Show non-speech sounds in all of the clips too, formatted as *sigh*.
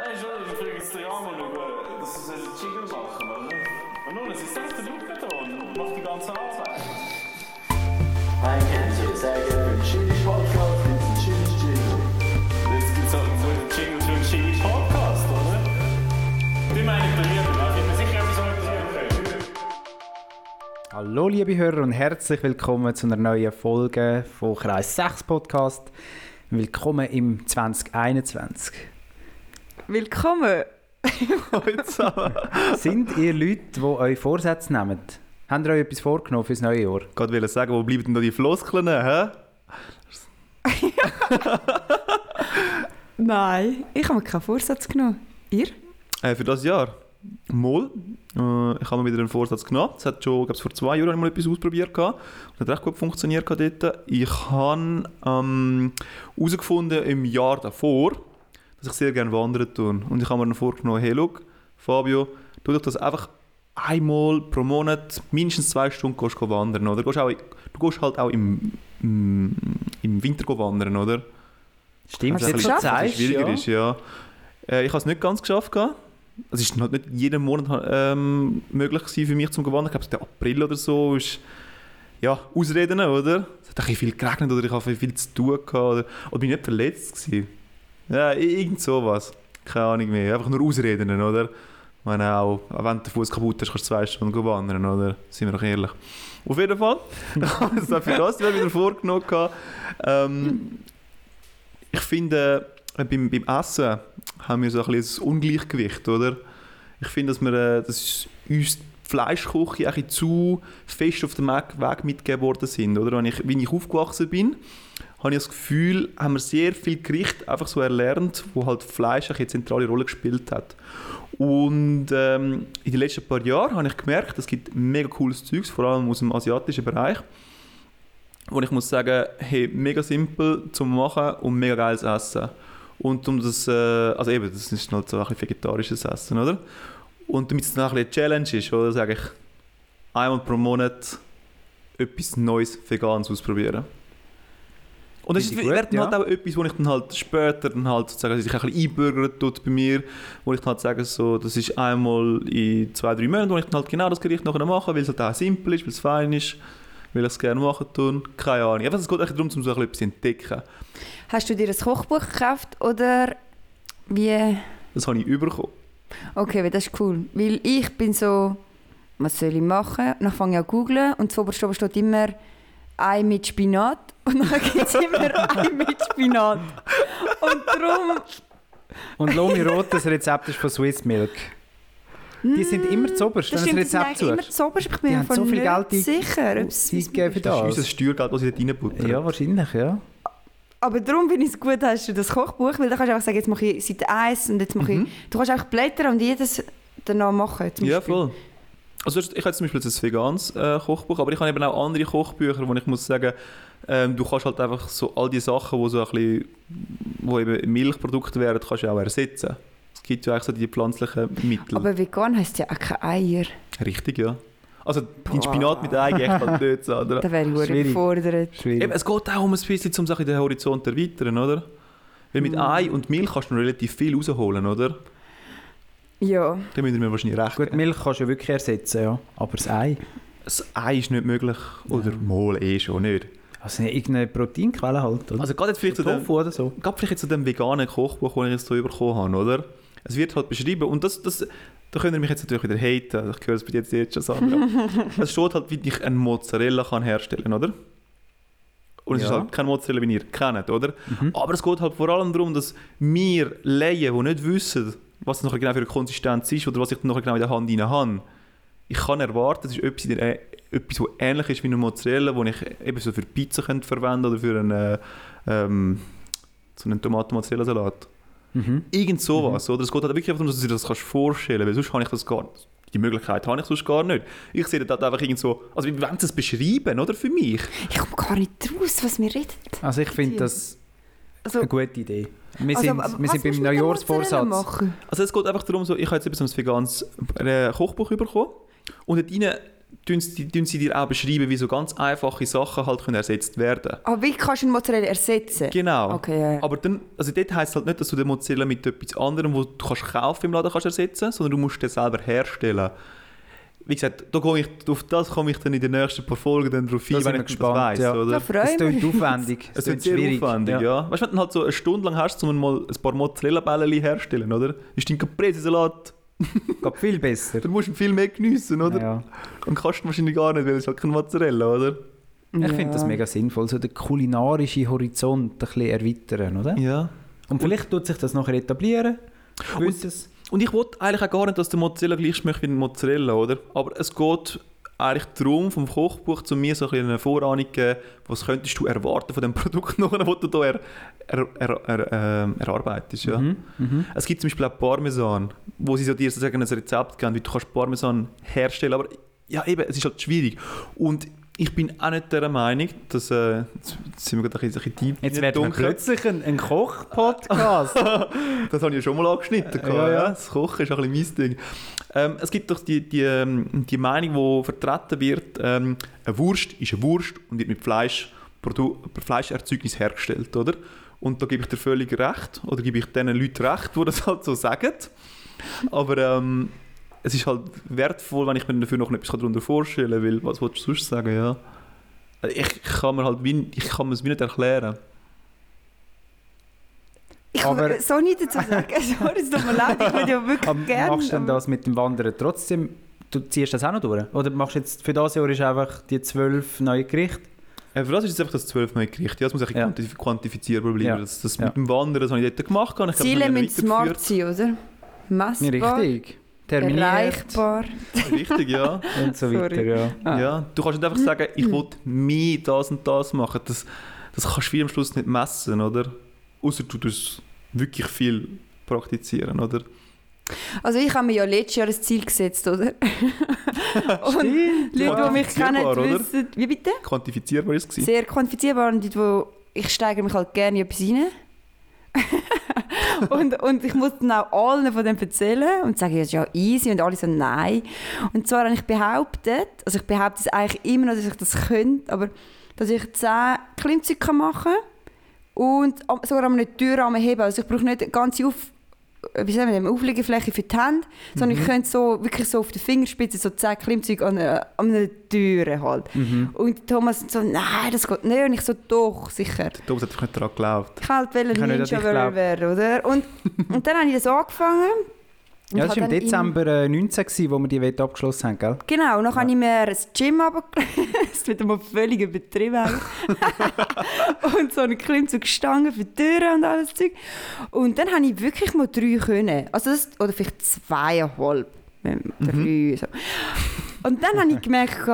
Nein, schon, ich frage jetzt den Jamon über, dass sie einen Jingle machen, oder? Und nun, es ist selbst der da und macht die ganze Arbeit. Ein Kennzeichen, sehr gerne für den Chili Podcast, gibt es einen Chili Jingle. Jetzt gibt es halt so einen Jingle für einen Jingle Podcast, oder? Die meine ich bei mir, da bin mir sicher etwas organisieren können. Hallo liebe Hörer und herzlich willkommen zu einer neuen Folge von Kreis 6 Podcast. Willkommen im 2021. Willkommen! *laughs* Sind ihr Leute, die euch Vorsätze nehmen? Habt ihr euch etwas vorgenommen fürs neue Jahr? Gerade will sagen, wo bleiben denn da die Floskeln, hä? *laughs* Nein, ich habe mir keinen Vorsatz genommen. Ihr? Äh, für das Jahr? Mal. Äh, ich habe mir wieder einen Vorsatz genommen. Es hat schon, glaube vor zwei Jahren mal etwas ausprobiert gehabt. Und hat recht gut funktioniert dort. Ich habe ähm, herausgefunden im Jahr davor, dass ich sehr gerne wandern tue. Und ich habe mir dann vorgenommen, hey, look, Fabio, tu doch das einfach einmal pro Monat mindestens zwei Stunden gehst du wandern, oder? Du gehst, auch, du gehst halt auch im, im, im Winter wandern, oder? Stimmt, Also so bisschen- ein zeigst, bisschen schwieriger ja. ist, ja. Äh, ich habe es nicht ganz geschafft. gehabt. Es ist halt nicht jeden Monat ähm, möglich gewesen für mich zum Gewandern. Ich glaube, der April oder so ist ja, Ausreden, oder? Es hat ein viel geregnet oder ich habe viel zu tun gehabt oder, oder bin ich nicht verletzt gewesen. Ja, irgend sowas. Keine Ahnung mehr. Einfach nur Ausreden, oder? Meine auch, auch wenn der Fuß kaputt ist, kannst du zwei Stunden wandern, oder? Sind wir doch ehrlich. Auf jeden Fall. *laughs* also für das Jahr wieder vorgenommen. Ähm, ich finde, äh, beim, beim Essen haben wir so ein bisschen Ungleichgewicht, oder? Ich finde, dass wir, äh, dass uns die Fleischküche ein zu fest auf dem Weg mitgegeben worden sind, oder? Wenn ich, wie ich aufgewachsen bin, habe ich das Gefühl, haben wir sehr viel Gericht einfach so erlernt, wo halt Fleisch eine zentrale Rolle gespielt hat. Und ähm, in den letzten paar Jahren habe ich gemerkt, es gibt mega cooles Zeugs, vor allem aus dem asiatischen Bereich, wo ich muss sagen, hey, mega simpel zum machen und mega geiles Essen. Und um das, äh, also eben, das ist halt so ein vegetarisches Essen, oder? Und damit es dann ein bisschen eine Challenge ist, oder, sage ich, einmal pro Monat etwas Neues, Veganes ausprobieren. Und das ist, Finde ich wird halt ja. auch etwas, wo ich dann halt später dann halt sozusagen, sich ein bisschen einbürgern tut bei mir, wo ich dann halt sage, so, das ist einmal in zwei, drei Monaten, wo ich dann halt genau das Gericht nachher mache, weil es halt auch simpel ist, weil es fein ist, weil ich es gerne machen tun. Keine Ahnung. Einfach, es geht eigentlich darum, um so ein bisschen etwas zu entdecken. Hast du dir ein Kochbuch gekauft oder wie? Das habe ich bekommen. Okay, weil das ist cool. Weil ich bin so, was soll ich machen? Und dann fange ich an zu googlen und zuoberst oben steht immer Ei mit Spinat *laughs* und dann gibt es immer Ei mit Spinat. Und darum... Und Lomi Rot, das Rezept ist von Swiss Milk. Die sind immer zu oberst, Das das Rezept eigentlich immer zu oberst. Ich bin Die mir so viel nicht Geld sicher. ob es- Eingegeben für Das ist unser das. Steuergeld, das ich dort reinbuttern. Ja, wahrscheinlich, ja. Aber darum finde ich es gut, hast du das Kochbuch, weil dann kannst du einfach sagen, jetzt mache ich Seite 1 und jetzt mache Mhm. ich... Du kannst einfach blättern und jedes danach machen. Zum Ja, Beispiel. voll. Also ich habe zum Beispiel jetzt ein veganes äh, Kochbuch, aber ich habe eben auch andere Kochbücher, wo ich muss sagen, ähm, du kannst halt einfach so all die Sachen, wo so ein bisschen, wo eben Milchprodukte wären, kannst du auch ersetzen. Es gibt ja eigentlich so die pflanzlichen Mittel. Aber vegan heisst ja auch keine Eier. Richtig, ja. Also den Spinat mit Ei geht halt nicht, oder? Da wäre ich Schwierig. verdammt gefordert. Schwierig. Eben, es geht auch um ein bisschen, um Sachen den Horizont zu erweitern, oder? Weil mit Ei und Milch kannst du noch relativ viel rausholen, oder? Ja. Da müssen wir wahrscheinlich recht Gut, geben. Milch kannst du ja wirklich ersetzen, ja. Aber das Ei, Das Ei ist nicht möglich. Oder mal eh schon nicht. also irgendeine Proteinquelle halt, oder? Also gerade jetzt vielleicht zu dem, oder so. gerade vielleicht zu dem veganen Kochbuch, das ich jetzt so bekommen habe, oder? Es wird halt beschrieben und das, das, da könnt ihr mich jetzt natürlich wieder haten. Ich höre es bei dir jetzt, jetzt schon, Sandra. *laughs* es steht halt, wie ich einen Mozzarella kann herstellen kann, oder? Und es ist Ja. halt kein Mozzarella, wie ihr kennt, oder? Mhm. Aber es geht halt vor allem darum, dass wir Laien, die nicht wissen, was es nachher genau für eine Konsistenz ist oder was ich dann nachher genau in der Hand rein habe, ich kann erwarten, es ist etwas, in der, etwas was ähnlich ist wie eine Mozzarella, die ich eben so für Pizza könnte verwenden oder für einen, äh, ähm, so einen Tomaten-Mozzarella-Salat. Mhm. Irgend sowas, oder? Es geht halt wirklich darum, dass du dir das kannst vorstellen kannst, weil sonst habe ich das gar nicht. Die Möglichkeit habe ich sonst gar nicht. Ich sehe das einfach irgend so, also wie wollen sie es beschreiben, oder? Für mich. Ich komme gar nicht raus, was wir reden. Also ich finde das Also, eine gute Idee. Wir also, sind, aber wir sind beim Neujahrsvorsatz. Also es geht einfach darum, so, ich habe jetzt eben so ein veganes äh, Kochbuch bekommen und dort rein tun sie, tun sie dir auch beschreiben, wie so ganz einfache Sachen halt können ersetzt werden Aber wie kannst du einen Mozzarella ersetzen? Genau. Okay, ja. Aber dann, also dort heisst es halt nicht, dass du den Mozzarella mit etwas anderem, wo du kannst kaufen im Laden kannst ersetzen, sondern du musst den selber herstellen. Wie gesagt, da komme ich, auf das komme ich dann in den nächsten paar Folgen dann drauf ein, wenn ich das gespannt, weiss, ja. oder? Da Es freue ich klingt aufwendig. Es klingt wird sehr schwierig, aufwendig, ja. Weißt du, wenn du halt so eine Stunde lang hast, um mal ein paar Mozzarella-Bällchen herzustellen, oder? Ist dein Caprese-Salat, *laughs* Geht viel besser. dann musst du viel mehr geniessen, oder? Ja. Und kannst du wahrscheinlich gar nicht, weil es halt kein Mozzarella, oder? Ich Ja. finde das mega sinnvoll, so den kulinarischen Horizont ein bisschen erweitern, oder? Ja. Und vielleicht tut sich das nachher etablieren. Gewisses. Und ich wollte eigentlich auch gar nicht, dass der Mozzarella gleich schmeckt wie ein Mozzarella, oder? Aber es geht eigentlich darum, vom Kochbuch zu mir so ein eine Vorahnung geben, was könntest du erwarten von dem *laughs* Produkt das du hier er, er, er, er, ähm, erarbeitest, ja? Mhm. Mhm. Es gibt zum Beispiel auch Parmesan, wo sie so dir sozusagen ein Rezept geben, wie du kannst Parmesan herstellen aber ja eben, es ist halt schwierig. Und ich bin auch nicht der Meinung, dass... Äh, jetzt sind wir gerade ein bisschen deep Jetzt werden wir plötzlich ein, ein Koch-Podcast. *laughs* Das habe ich ja schon mal angeschnitten. Ja, ja. ja. Das Kochen ist ein bisschen mein Ding. Ähm, es gibt doch die, die, ähm, die Meinung, die vertreten wird, ähm, eine Wurst ist eine Wurst und wird mit Fleisch, Produ Fleischerzeugnis hergestellt, oder? Und da gebe ich dir völlig recht, oder gebe ich den Leuten recht, die das *laughs* halt so sagen. Aber ähm, es ist halt wertvoll, wenn ich mir dafür noch etwas darunter vorstellen kann, weil was willst du sonst sagen, ja? Ich kann mir halt wie, ich kann mir es wie nicht erklären. Ich Aber- so nicht dazu sagen. *laughs* Sorry, es tut mir leid, ich würde ja wirklich Aber gerne. machst du denn das mit dem Wandern trotzdem? Du ziehst das auch noch durch? Oder machst du jetzt für das Jahr ist einfach die zwölf neue Gerichte? Äh, für das ist jetzt einfach das 12 Mal Gericht. Ja, das muss ein Ja. quantifizierbar bleiben. Ja. Das, das Ja. mit dem Wandern, das habe ich dort gemacht. Ich Ziele ich müssen smart sein, oder? Messbar, Richtig. Terminiert erreichbar. Richtig, ja. und so Sorry. weiter. Ja. Ah. ja. Du kannst nicht einfach sagen, ich will mehr das und das machen. Das, das kannst du wie am Schluss nicht messen, oder? Außer du tust wirklich viel praktizieren, oder? Also ich habe mir ja letztes Jahr ein Ziel gesetzt, oder? *laughs* Und Leute, die mich kennen, wissen... Wie bitte? Quantifizierbar ist es. Sehr quantifizierbar und die, wo ich steigere mich halt gerne in etwas rein. *laughs* und, und ich muss dann auch allen von dem erzählen und sagen, ja, ist ja easy und alle so, nein. Und zwar habe ich behauptet, also ich behaupte es eigentlich immer noch, dass ich das könnte, aber dass ich 10 Klimmzüge machen kann und sogar an einer Türrahmen heben. Also ich brauche nicht eine ganze Auf wie sagen wir, dem, Aufliegefläche für die Hände, sondern ich könnte so, wirklich so auf der Fingerspitze so 10 Klimmzüge an einer, an einer Tür halt. Und Thomas so, nein, das geht nicht. Und ich so, doch, sicher. Der Thomas hat nicht daran geglaubt. Ich wollte Ich nicht an Ninja werden, oder? Und, *laughs* und dann habe ich das angefangen. Ja, das war im Dezember äh, 19, gewesen, wo wir die Wette abgeschlossen haben, gell? Genau, und dann habe ich mir ein Gym. *laughs* Das wird mal völlig übertrieben. *laughs* und so einen Klimmzug Stangen für die Türen und alles Zeug. Und dann habe ich wirklich mal drei können. Also das, oder vielleicht zweieinhalb. Drei, so. Und dann habe ich gemerkt,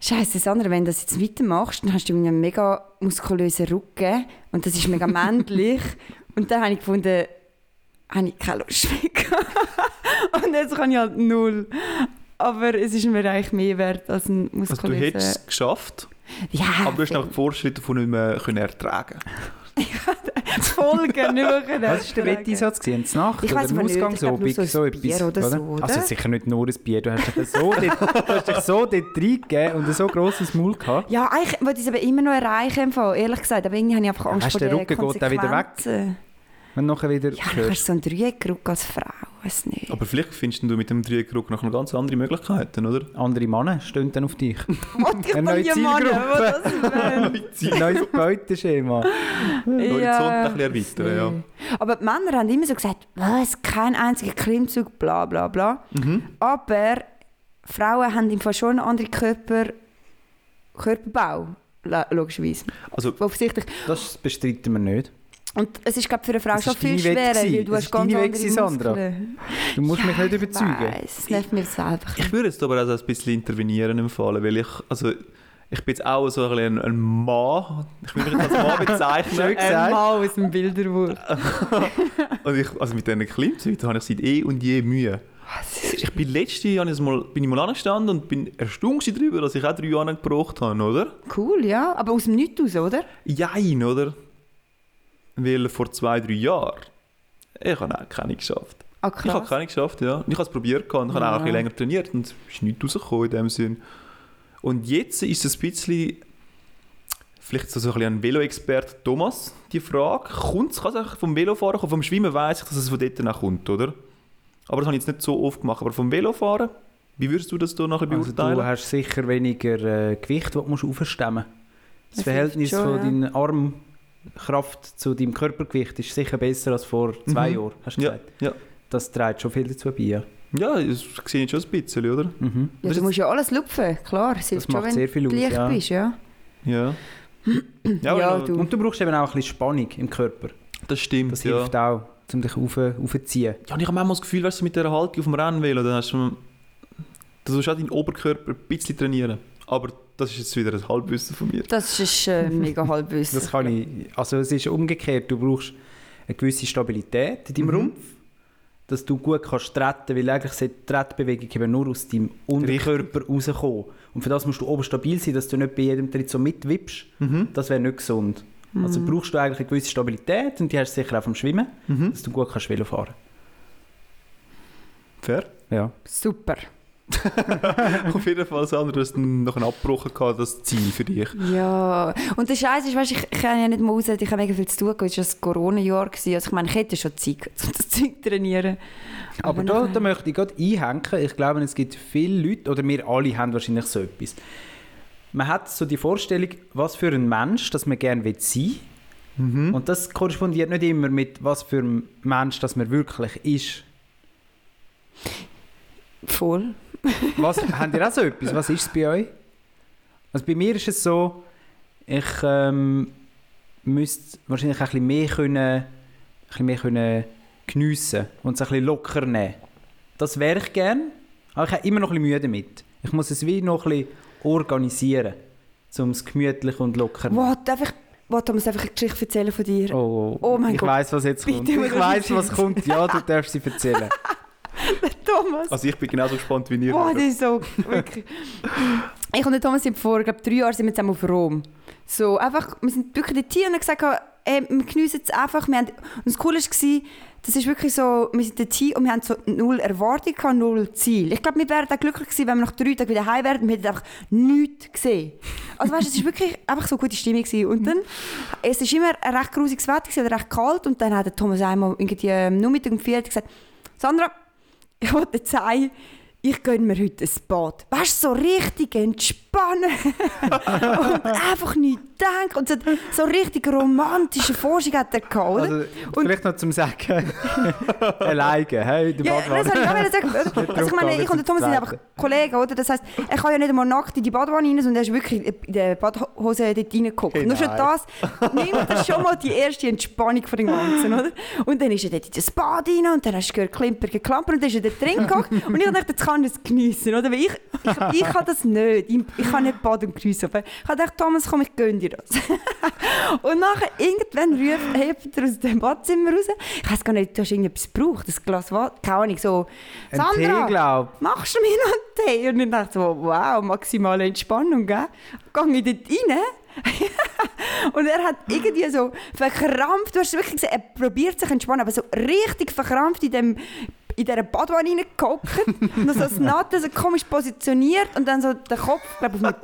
Scheiße, Sandra, wenn du das jetzt weitermachst, dann hast du einen mega muskulösen Rücken und das ist mega *laughs* männlich. und dann habe ich gefunden, habe ich keine Lust mehr. Und jetzt kann ich halt null. Aber es ist mir eigentlich mehr wert als ein Also du muskulöser... hättest es geschafft, ja, aber du hast einfach die Fortschritte davon nicht mehr können ertragen *laughs* Folgen nicht mehr können Was war der. Wetteinsatz? Eine Nacht Ich oder weiss ein aber nicht, Ausgang? ich So, so ein so Bier etwas, oder so, oder? Also sicher nicht nur ein Bier. Du hast dich so *laughs* dort, du hast dich so dort reingegeben und ein so grosses Maul gehabt. Ja, eigentlich wollte ich es aber immer noch erreichen, ehrlich gesagt. Aber irgendwie habe ich einfach Angst Weißt vor du, der den Rücken geht auch wieder weg. Wenn du nachher wieder Ja, du hast so einen Dreieckruck als Frau, weiß nicht. Aber vielleicht findest du mit dem Dreieckruck noch ganz andere Möglichkeiten, oder? Andere Männer stehen dann auf dich. *laughs* Eine neue dir Mann, Zielgruppe. was das *laughs* Ein neues Beuteschema. Horizont ein bisschen erweitern, ja. Aber die Männer haben immer so gesagt, was, kein einziger Klimmzug, bla bla bla. Mhm. Aber Frauen haben im Fall schon einen anderen Körper, Körperbau, logischerweise. Also Offensichtlich. Das bestreiten wir nicht. Und es ist, glaube für eine Frau Das schon viel schwerer, weil du Das hast ganz andere gewesen, Sandra. Muskeln. Du musst mich nicht Ich überzeugen. weiss, es nervt mir selber. Ich würde jetzt aber auch so ein bisschen intervenieren Fall, weil ich, also ich bin jetzt auch so ein, bisschen ein, ein Mann, ich will mich als Mann *laughs* bezeichnen. Schön gesagt. Mal aus dem Bilderwurf. *laughs* Und ich, also mit diesen Klimmzügen habe ich seit eh und je Mühe. Ich bin letztes Jahr ich mal, bin ich mal angestanden und bin erstaunt darüber, dass ich auch drei Jahre gebraucht habe, oder? Cool, ja. Aber aus dem Nichts raus, oder? Jein, oder? Weil vor zwei, drei Jahren, ich habe auch keine geschafft. Ah, Ich habe keine geschafft, ja. Ich habe es probiert und ich habe auch ein Ja. bisschen länger trainiert und es ist nichts rausgekommen in dem Sinn. Und jetzt ist es ein bisschen, vielleicht so, ein bisschen ein Velo-Experte Thomas, die Frage, kommt es, kann es vom Velofahren kommen? Vom Schwimmen weiss ich, dass es von dort dann auch kommt, oder? Aber das habe ich jetzt nicht so oft gemacht. Aber vom Velofahren, wie würdest du das da nachher Also beurteilen? du hast sicher weniger äh, Gewicht, das du musst aufstemmen musst. Das Das Verhältnis schon, von deiner Armkraft zu deinem Körpergewicht ist sicher besser als vor zwei Mhm. Jahren, hast du ja, gesagt. ja. Das trägt schon viel dazu bei. Ja. ja, das sehe ich schon ein bisschen, oder? Mhm. Ja, Das du musst ja alles lupfen, klar. Es hilft macht schon, sehr viel du aus, leicht ja. bist, ja. Ja. Ja, aber du. Und du brauchst eben auch ein bisschen Spannung im Körper. Das stimmt, Das ja. hilft auch, um dich rauf, raufzuziehen. Ja, und ich habe manchmal das Gefühl, weißt du, mit dieser Haltung auf dem Rennvelo, dann hast du, du sollst auch deinen Oberkörper ein bisschen trainieren. Aber das ist jetzt wieder ein Halbwissen von mir. Das ist äh, mega Halbwissen. Das kann ich, also es ist umgekehrt, du brauchst eine gewisse Stabilität in deinem Mhm. Rumpf, dass du gut kannst treten, weil eigentlich sollte die Tretbewegung eben nur aus deinem Unterkörper rauskommen. Und für das musst du oben stabil sein, dass du nicht bei jedem Tritt so mitwippst. Mhm. Das wäre nicht gesund. Also brauchst du eigentlich eine gewisse Stabilität und die hast du sicher auch vom Schwimmen, Mhm. dass du gut kannst Velo fahren. Fair. Ja. Super. *laughs* auf jeden Fall, Sandra, du hast dann noch einen abgebrochen gehabt, das Ziel für dich. Ja, und der Scheiß ist, weißt, ich, ich kann ja nicht mal raus, ich habe mega viel zu tun. Es war das Corona-Jahr. Also ich meine, ich hätte schon Zeit, *laughs* um das Zeug zu trainieren. Aber da, da möchte ich gerade einhängen. Ich glaube, es gibt viele Leute, oder wir alle haben wahrscheinlich so etwas. Man hat so die Vorstellung, was für ein Mensch, dass man gerne sein will. Und das korrespondiert nicht immer mit, was für ein Mensch, dass man wirklich ist. Voll. Was, habt ihr auch so etwas? Was ist es bei euch? Also bei mir ist es so, ich ähm, müsste wahrscheinlich ein bisschen mehr können, ein bisschen mehr können geniessen und es ein bisschen locker nehmen. Das wäre ich gern, aber ich habe immer noch ein bisschen Mühe damit. Ich muss es wie noch ein bisschen organisieren, um es gemütlich und locker zu Wow, darf ich, Thomas, darf ich eine Geschichte erzählen von dir? Oh, Oh mein ich Gott. weiß, was jetzt Bitte, kommt. Ich was weiß, ist was kommt. Ja, du darfst sie erzählen. *laughs* *laughs* Thomas. Also ich bin genauso gespannt wie ihr. Boah, das ist so wirklich. Ich und der Thomas sind vor glaub, drei Jahren sind wir zusammen auf Rom. So, einfach, wir sind wirklich dort hier und haben gesagt, ey, wir geniessen es einfach. Wir haben, und das Coole war, das ist wirklich so, wir sind dort hier und wir haben so null Erwartung, gehabt, null Ziel. Ich glaube, wir wären auch glücklich gewesen, wenn wir nach drei Tagen wieder heim wären und wir hätten einfach nichts gesehen. Also weißt es war wirklich einfach so eine gute Stimmung. Gewesen. Und dann, es war immer ein recht grusiges Wetter, gewesen, recht kalt und dann hat der Thomas einmal irgendwie am Nachmittag um vier Uhr gesagt, Sandra, ich wollte sagen, ich gönne mir heute ein Bad. Weißt du, so richtig entspannen. *laughs* und einfach nicht denken. Und so, so richtig romantische Vorstellung hat er gehabt, oder? Also, Und- vielleicht noch zum Sagen. *laughs* Alleine, hey, der ja, Badwanne. das habe ich auch sagen. *laughs* Also ich meine, ich und der Thomas sind einfach Kollegen, oder? Das heisst, er kann ja nicht einmal nackt in die Badwanne rein, sondern er ist wirklich in der Badhose dort reingeguckt. Hey, Nur schon nein. das nimmt er schon mal die erste Entspannung von dem Ganzen, oder? Und dann ist er dort in das Bad rein und dann hast du gehört Klimper, geklamper und dann ist er dort drin geguckt und ich dachte, jetzt kann er es geniessen, oder? Weil ich, ich, ich kann das nicht. Ich, ich kann nicht baden und geniessen. Aber ich habe gedacht, Thomas, komm, ich gönne dir das. *laughs* und nachher irgendwann ruft, hebt er aus dem Badzimmer raus. Ich weiß gar nicht, du hast irgendetwas gebraucht, ein Glas Wasser, keine Ahnung, so, Ein Tee, Sandra, glaub machst du mir noch einen Tee? Und ich dachte so, wow, maximale Entspannung, gell? Gehe ich dort rein *laughs* und er hat irgendwie so verkrampft, du hast wirklich gesehen, er probiert sich entspannen, aber so richtig verkrampft in dem in dieser Badwanne reingehockt *laughs* und so das so komisch positioniert und dann so der Kopf, glaube ich, auf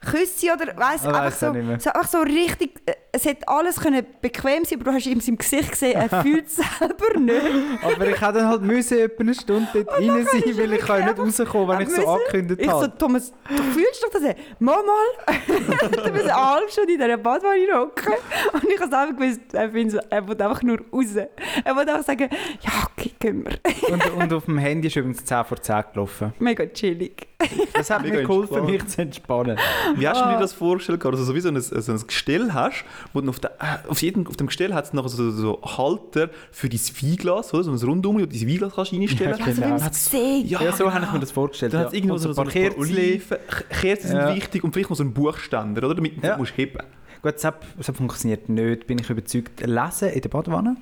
Küsse oder weiss, Ah, einfach, so, so, einfach so richtig, äh, es hätte alles können bequem sein aber du hast ihm im Gesicht gesehen, er *laughs* fühlt es selber nicht. Aber ich hätte dann halt müssen etwa eine Stunde dort *laughs* rein sein, er weil ich kann nicht rauskommen, wenn ich so angekündigt Ich so, habe. Thomas, du fühlst doch das? Mal, mal. *laughs* du bist halbe Stunde in dieser Badwanne hocken. Und ich habe einfach gewusst, er, findet- er will einfach nur raus. Er will einfach sagen, ja, okay, gehen wir. Und, und auf dem Handy ist übrigens 10 vor 10 gelaufen. Mega chillig. Das hat mir geholfen, mich zu entspannen. Wie hast du dir das vorgestellt? Also so wie so ein, so ein Gestell hast, wo du auf, der, äh, auf, jedem, auf dem Gestell hat es noch so, so Halter für dein Weinglas, oder? so ein Rundum, wo du dein Weinglas kannst reinstellen Ja, Also, wenn Genau. gesehen Ja, Ja, so genau. habe ich mir das vorgestellt. Dann ja. hat es irgendwo so, so ein paar Kerzen. Kerzen sind Ja. wichtig und vielleicht noch so ein Buchständer, oder? damit Ja. du musst heben Gut, das, hat- das funktioniert nicht, bin ich überzeugt. Lesen in der Badwanne?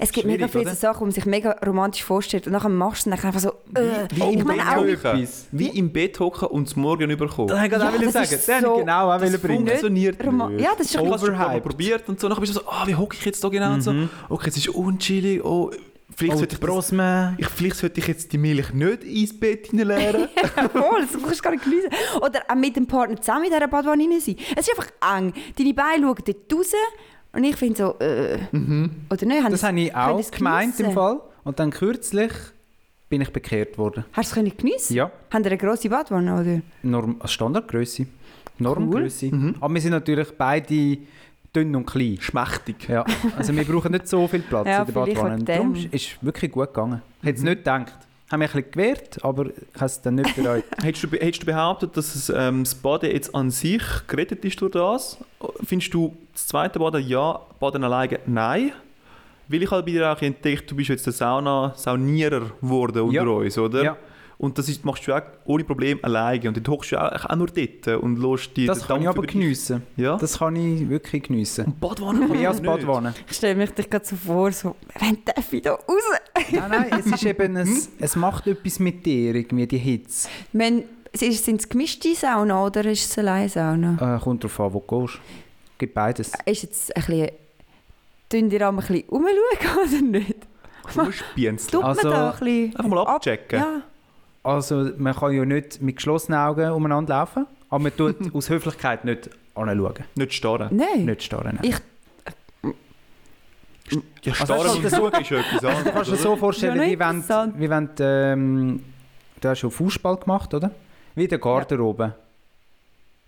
Es gibt mega viele oder? Sachen, wo man sich mega romantisch vorstellt. Und nachher machst du es einfach so, äh. wie im Bett auch, hocken. Wie im Bett hocken und es morgen überkommen. Das wollte ich Ja, gerade auch das sagen. Das so- ich genau auch Das bringen. funktioniert nicht. Ja, das ist schon overhyped. probiert und so. Nachher bist du so, ah, wie hocke ich jetzt da genau und so. Okay, es ist unchillig. Oh, vielleicht, Oh, sollte die ich das, ich, vielleicht sollte ich jetzt die Milch nicht ins Bett hineinleeren. *laughs* Voll, das kannst du gar nicht geniessen. Oder auch mit dem Partner zusammen in dieser Badwanne rein sein. Es ist einfach eng. Deine Beine schauen dort raus und ich finde so, äh, oder nicht? Das habe ich auch gemeint im? Fall. Und dann kürzlich bin ich bekehrt worden. Hast du es können geniessen? Ja, Haben ihr eine grosse Badwanne, oder? Norm Standardgröße. Normgröße. Aber wir sind natürlich beide dünn und klein. Schmächtig. Ja, also wir brauchen nicht so viel Platz Ja, in der Badwanne. Darum ist es wirklich gut gegangen. Ich hätte es nicht gedacht. Ich habe mich ein bisschen gewehrt, aber ich habe es dann nicht bereut. *laughs* Hättest du, hättest du behauptet, dass es, ähm, das Baden jetzt an sich gerettet ist durch das? Findest du das zweite Baden ja, Baden alleine nein? Weil ich halt bei dir auch entdeckt, du bist jetzt der Sauna Saunierer geworden unter Ja. uns, oder? Ja. Und das ist, machst du auch ohne Problem alleine. Und dann hockst du auch, auch nur dort und lässt die Das den kann ich aber geniessen. Ja? Das kann ich wirklich geniessen. und Badwanne kann Mehr ich als. Badwanne. Ich stelle mich dich gerade so vor, so, wenn darf ich da raus? Nein, nein, es ist eben, es, es macht etwas mit dir, irgendwie die Hitze. Wenn, sind es gemischte Sauna oder ist es alleine Sauna? Äh, kommt darauf an, wo du gehst. Gibt beides. Ist jetzt ein bisschen... Tun die auch ein bisschen umschauen *laughs* oder nicht? Nur Spienzle. Tut Also, ein. Einfach mal abchecken. Ja. Also man kann ja nicht mit geschlossenen Augen umeinander laufen, aber man tut *laughs* aus Höflichkeit nicht anschauen. Nicht starren. Nein. Nicht starren. nein. Ich, Ja, Also starren das und ist schauen ist ja etwas Du kannst dir anderes. so vorstellen, Ja, wie wenn, wie wenn du, ähm, du hast schon Fußball gemacht, oder? Wie in der Garderobe.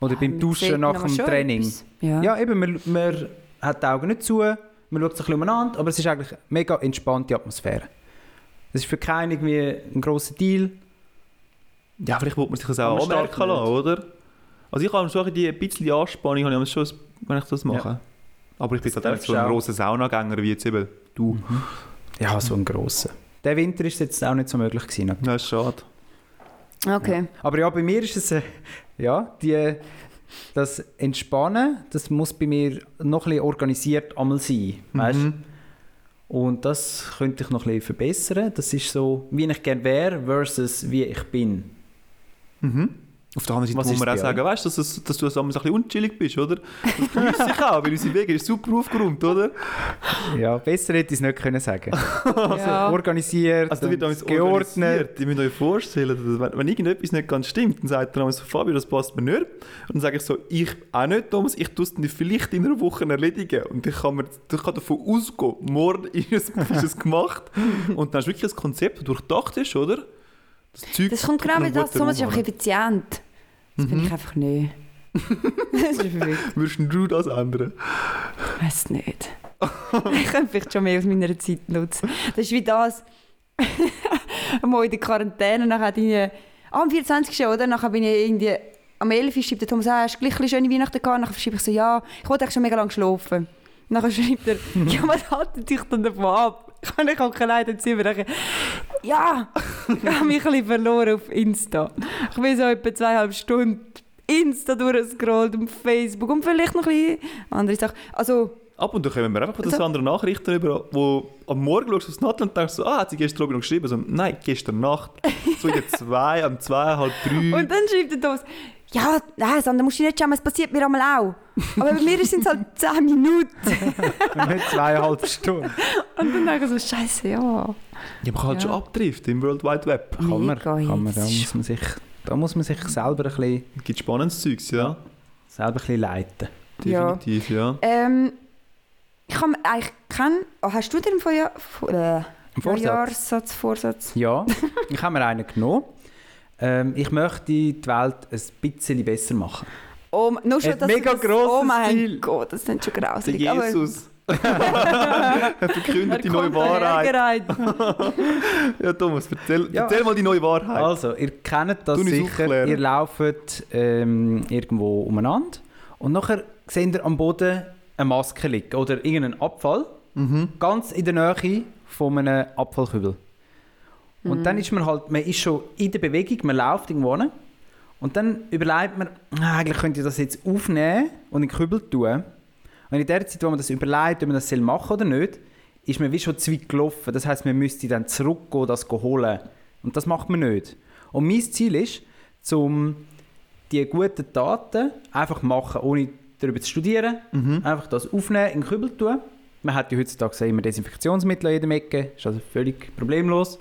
Oder beim Ähm, Duschen nach dem Training. Ja. Ja, eben, man, man hat die Augen nicht zu, man schaut sich ein bisschen umeinander, aber es ist eigentlich eine mega entspannte Atmosphäre. Es ist für keinen irgendwie ein grosser Deal. Ja, vielleicht wollte man sich das Aber auch anmerken lassen, oder? Also ich habe schon die ein bisschen Anspannung, habe ich schon, wenn ich das mache. Aber ich bin halt nicht so ein grosser Saunagänger wie jetzt eben du. Ja, so ein grosser. Der Winter ist jetzt auch nicht so möglich gewesen. Das ist schade. Okay. Aber ja, bei mir ist es, äh, ja, die, das Entspannen, das muss bei mir noch ein bisschen organisiert einmal sein, weißt? Mhm. Und das könnte ich noch ein bisschen verbessern. Das ist so, wie ich gerne wäre versus wie ich bin. Mhm. Auf der anderen Seite Was muss ist man auch sagen, weißt, dass, es- dass du so ein bisschen unchillig bist, oder? Das genießt *laughs* sich auch, weil unsere Wege ist super aufgeräumt, oder? Ja, besser hätte ich es nicht können sagen. *laughs* ja. Organisiert, Also wird geordnet. Ihr müsst euch vorstellen, dass wenn, wenn irgendetwas nicht ganz stimmt, dann sagt er damals so, Fabio, das passt mir nicht. Und dann sage ich so, ich auch nicht, Thomas, ich tue es vielleicht in einer Woche erledigen. Und ich kann, mir, ich kann davon ausgehen, morgen *laughs* ist es, ist es gemacht. Und dann ist wirklich ein Konzept, das durchdacht ist, oder? Das, Zeug Das kommt genau mit noch das, Thomas ist einfach effizient. Das bin ich einfach nicht. *laughs* Würdest du das ändern? Ich weiß nicht. *laughs* ich könnte vielleicht schon mehr aus meiner Zeit nutzen. Das ist wie das. *laughs* Mal in der Quarantäne, nachher ich... Ah, am 24. oder? Nachher bin ich irgendwie... Am 11. schreibt der Thomas, ah, hast du gleich eine schöne Weihnachten gehabt? Nachher schreibe ich so, ja, ich wollte eigentlich schon mega lange schlafen. Nachher schreibt er, ja, was haltet dich dann davon ab? Ich habe nicht keine Leute im Zimmer. Ja, ich habe mich ein bisschen verloren auf Insta. Ich bin so etwa zweieinhalb Stunden Insta durchgescrollt und Facebook und vielleicht noch ein bisschen andere Sachen. Also, Ab und zu kommen wir einfach von Also- anderen Nachrichten über, wo am Morgen schaust du aufs Nachtland und denkst so, ah, hat sie gestern Abend noch geschrieben? So, nein, gestern Nacht. So in der *laughs* zwei, am zwei, halb drei. Und dann schreibt er Thomas, ja, nein, Sandra, musst du nicht schauen, es passiert mir einmal auch. Aber bei mir sind es halt 10 Minuten. *laughs* Nicht zweieinhalb Stunden. Und dann denke ich so, scheiße, ja. Ja, man kann halt Ja. schon abdriften im World Wide Web. Kann man, kann man, da, muss man sich, da muss man sich selber ein bisschen, Gibt spannendes Zeugs, ja. selber ein bisschen leiten. Ja. Definitiv, ja. Ähm, ich habe eigentlich keinen... Oh, hast du den Vorjahr... Vor, äh, Vorsatz? Vorsatz, Vorsatz? Ja, *laughs* ich habe mir einen genommen. Ähm, ich möchte die Welt ein bisschen besser machen. Oh, nur schon, Ein mega das, grosses Oh mein Ziel. Gott, das ist schon grausig. aber- Jesus. Er verkündet die neue Wahrheit. *laughs* Ja, Thomas, erzähl, Ja. erzähl mal die neue Wahrheit. Also, ihr kennt das sicher. aufklären. Ihr lauft ähm, irgendwo umeinander und nachher seht ihr am Boden eine Maske liegen oder irgendeinen Abfall, Mhm. ganz in der Nähe von einem Abfallkübel. Und dann ist man halt, man ist schon in der Bewegung, man läuft irgendwo hin. Und dann überlegt man, «Ah, eigentlich könnte ich das jetzt aufnehmen und in den Kübel tun. Und in der Zeit, wo man das überlegt, ob man das soll machen oder nicht, ist man wie schon zu weit gelaufen. Das heißt, man müsste dann zurückgehen, das holen. Und das macht man nicht. Und mein Ziel ist, um die guten Taten einfach machen, ohne darüber zu studieren, einfach das aufnehmen, in den Kübel tun Man hat ja heutzutage immer Desinfektionsmittel an jedem Ecke, ist also völlig problemlos.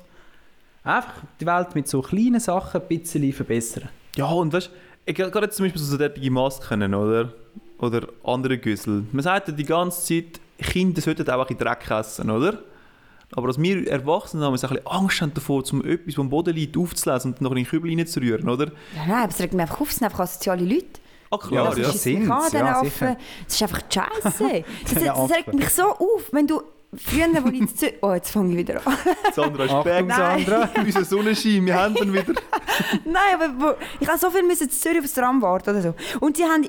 Einfach die Welt mit so kleinen Sachen ein bisschen verbessern. Ja, und weißt du, gerade jetzt zum Beispiel so derartige Masken, oder? Oder andere Güssel. Man sagt ja die ganze Zeit, Kinder sollten auch ein Dreck essen, oder? Aber als wir Erwachsene haben, wir ein bisschen Angst haben davor, um etwas, das am Boden liegt, aufzulesen und noch in den Kübel reinzurühren, oder? Ja, nein, aber es regt mich einfach auf, es sind einfach asoziale Leute. Ah, klar, das ja. ist- Das an, ja. Das ist einfach scheiße. *laughs* Das, das, das regt mich so auf, wenn du früher, wo ich in Zürich... Oh, jetzt fange ich wieder an. *laughs* Sandra ist Achtung, back. Sandra. *laughs* Unser Sonnenschein, wir haben ihn wieder. Nein, aber ich habe so viel müssen in Zürich aufs Tram warten oder so. Und die haben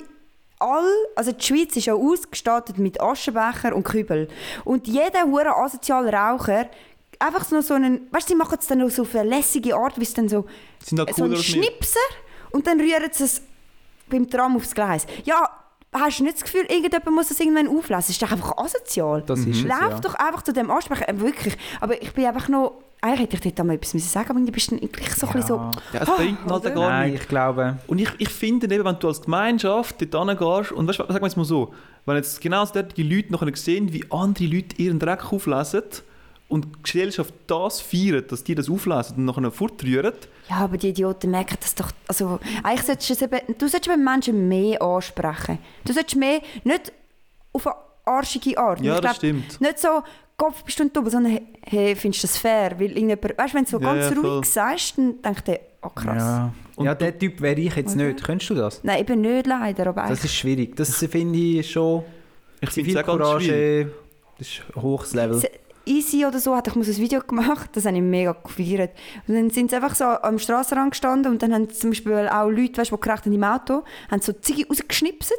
all, also die Schweiz ist auch ausgestattet mit Aschenbecher und Kübel. Und jeder hure asoziale Raucher einfach so so einen, weißt du, sie machen es dann noch so auf eine lässige Art, wie es dann so Sind so wir. Schnipser und dann rühren sie es beim Tram aufs Gleis. Ja, hast du nicht das Gefühl, irgendjemand muss das irgendwann auflesen? Das ist doch einfach asozial. Das ist es, Lauf ja. doch einfach zu dem Ansprechen, äh, wirklich. Aber ich bin einfach noch, eigentlich hätte ich dort auch mal etwas müssen sagen, aber du bist dann gleich so ein bisschen so... Ja, es bringt halt oder? gar Nein, nichts. ich glaube... Und ich, ich finde eben, wenn du als Gemeinschaft dort hingehst, und weißt, du, sagen wir jetzt mal so, wenn jetzt genau solche Leute nachher sehen, wie andere Leute ihren Dreck auflesen und die Gesellschaft das feiert, dass die das auflesen und nachher fortrühren, Ja, aber die Idioten merken das doch. Also, eigentlich solltest du, es eben, du solltest eben Menschen mehr ansprechen. Du solltest mehr, nicht auf eine arschige Art. Ja, ich das glaub, stimmt. Nicht so, Kopf bist du dumm, sondern hey, findest du das fair? Weil irgendjemand, weißt du, wenn du so Ja, ganz ja, ruhig sagst, dann denkt er, oh krass. Ja, Und ja der Typ wäre ich jetzt Oder? nicht. Könntest du das? Nein, eben nicht leider, aber Das ist schwierig. Das finde ich schon... ich finde es auch ganz schwierig. Zivilcourage, das ist ein hohes Level. Easy oder so hat ich muss ein Video gemacht, das habe ich mega gefeiert. Und dann sind sie einfach so am Strassenrand gestanden und dann haben zum Beispiel auch Leute, weißt, die gerechnet haben im Auto, haben so Ziggy rausgeschnipset.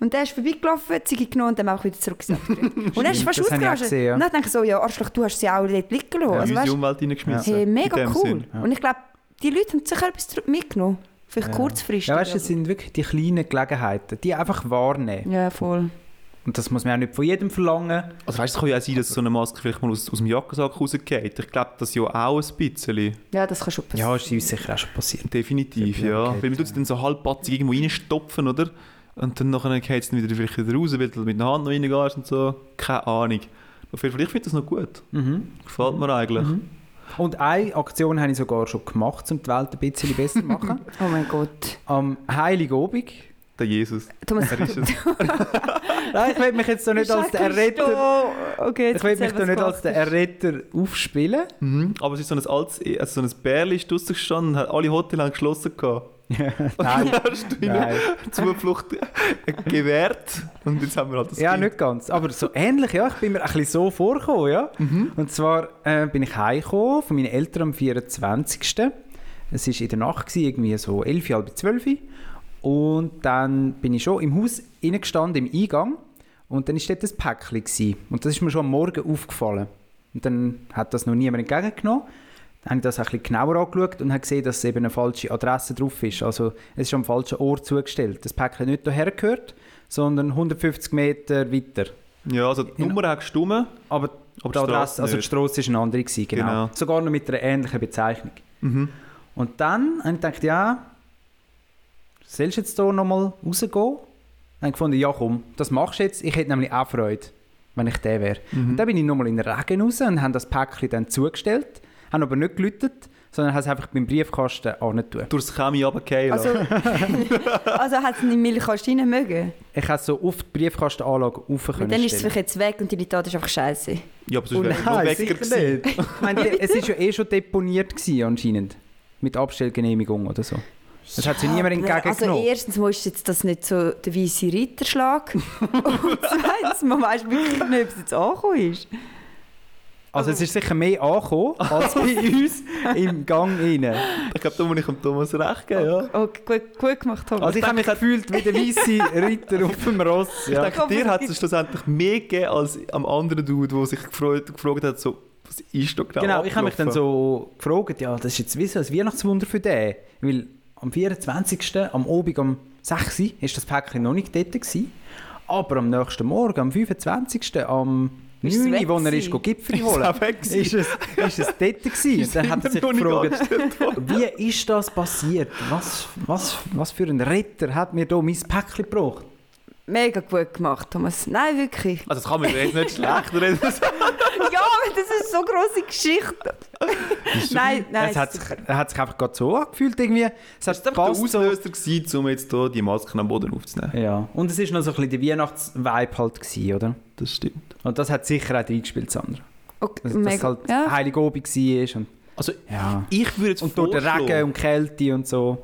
Und der ist vorbeigelaufen, Ziggy genommen und dann auch wieder zurückgesetzt. *laughs* und er ist fast ausgerastet. ja. Und dann denke ich so, ja Arschloch, du hast sie auch dort liegen lassen. Ja, also, in weißt, Umwelt reingeschmissen. hey, mega cool. Ja. Und ich glaube, die Leute haben sicher etwas mitgenommen. Vielleicht kurzfristig. Ja, weißt du, es sind wirklich die kleinen Gelegenheiten, die einfach wahrnehmen. ja, voll. Und das muss man auch nicht von jedem verlangen. Also weißt, du, es kann ja auch sein, dass so eine Maske vielleicht mal aus, aus dem Jackensack rausgeht. Ich glaube, das ja auch ein bisschen. Ja, das kann schon passieren. Ja, ist uns sicher auch schon passiert. Definitiv, Ja, ja. Weil man tut es dann so halbpatzig irgendwo reinstopfen, oder? Und dann nachher geht es dann wieder, vielleicht wieder raus, weil du mit der Hand noch reingehst und so. Keine Ahnung. Auf jeden Fall, ich finde das noch gut. Mhm. Gefällt mir eigentlich. Und eine Aktion habe ich sogar schon gemacht, um die Welt ein bisschen besser zu machen. *laughs* Oh mein Gott. Am Heiligabend. Der Jesus. Thomas, Er ist es. *laughs* Nein, ich will mich jetzt doch nicht als der Erretter... Okay, Ich will mich doch nicht als der Erretter aufspielen. Mhm. Aber es ist so ein altes, also so ein Bärli ist draussen gestanden und hat alle Hotels haben geschlossen gehabt. *laughs* Nein, Hast du ihnen. *laughs* Zuflucht gewährt und jetzt haben wir halt das Ja, Kind. nicht ganz. Aber so ähnlich, ja. Ich bin mir ein bisschen so vorgekommen, ja. Und zwar äh, bin ich heimgekommen von meinen Eltern am 24. Es war in der Nacht, gewesen, irgendwie so 11, halb 12. Und dann bin ich schon im Haus reingestanden, im Eingang. Und dann war dort ein Päckchen. Gewesen. Und das ist mir schon am Morgen aufgefallen. Und dann hat das noch niemand entgegengenommen. Habe ich das ein bisschen genauer angeschaut und habe gesehen, dass eben eine falsche Adresse drauf ist. Also es ist am falschen Ort zugestellt. Das Päckchen nicht hierher gehört, sondern 150 Meter weiter. Ja, also die Nummer hat gestummen. Aber, Aber die Adresse, also die. Strasse war eine andere, gewesen, genau. Genau. Sogar noch mit einer ähnlichen Bezeichnung. Mhm. Und dann habe ich gedacht, ja, sollst du jetzt hier nochmal rausgehen? Dann habe ich gefunden, ja komm, das machst du jetzt. Ich hätte nämlich auch Freude, wenn ich der wäre. Mhm. Und dann bin ich nochmal in den Regen raus und habe das Päckchen dann zugestellt, habe aber nicht gelüttet, sondern habe es einfach beim Briefkasten angetan. Durchs Chemie runtergefallen. Also, *laughs* also hat es in den Milchkasten rein mögen. Ich habe so auf die Briefkastenanlage rauf Und können dann ist es vielleicht jetzt weg und die Tat ist einfach scheiße. ja, aber sonst wäre es sicher gewesen. Ich meine, *laughs* es war ja eh schon deponiert gewesen, anscheinend. Mit Abstellgenehmigung oder so. Das hat sich niemand aber- Also entgegengenommen. erstens mal ist jetzt das nicht so der weiße Ritterschlag. *laughs* und zweitens, man weiß wirklich nicht, ob es jetzt angekommen ist. Also es ist sicher mehr angekommen *laughs* als bei uns im Gang rein. Ich glaube, da muss ich dem Thomas recht geben, ja. Okay, gut, gut gemacht, Thomas. Also ich habe mich gefühlt wie der weiße Ritter auf dem Ross. Ich Ja. denke, dir hat es schlussendlich mehr gegeben als am anderen Dude, der sich gefreut, gefragt hat, so, was ist da genau Genau, ich habe mich dann so gefragt, ja, das ist jetzt wie so ein Weihnachtswunder für den. Weil am 24. am Abend um 6 Uhr war das Päckchen noch nicht dort. Gewesen. Aber am nächsten Morgen, am 25. am Ist 9. weg wo er ist Gipfel Ist holen gewesen. ist es, ist es dort gewesen. Und dann hat er sich gefragt, wie ist das passiert? Was, was, was für ein Retter hat mir da mein Päckchen gebracht? Mega gut gemacht, Thomas. Nein, wirklich. Also das kann man jetzt nicht *laughs* schlecht reden. ja, aber das ist so eine grosse Geschichte. nein, nein. es hat sich, er hat sich einfach gerade so angefühlt irgendwie. Es Das war der so. Auslöser, gewesen, um jetzt hier die Masken am Boden aufzunehmen. Ja, und es war noch so ein bisschen der Weihnachts-Vibe halt, gewesen, oder? Das stimmt. Und das hat sicher auch reingespielt, Sandra. Okay, Dass, dass mega. halt ja. Heiligabend war und, Also ja. ich würde jetzt und durch den Regen und Kälte und so.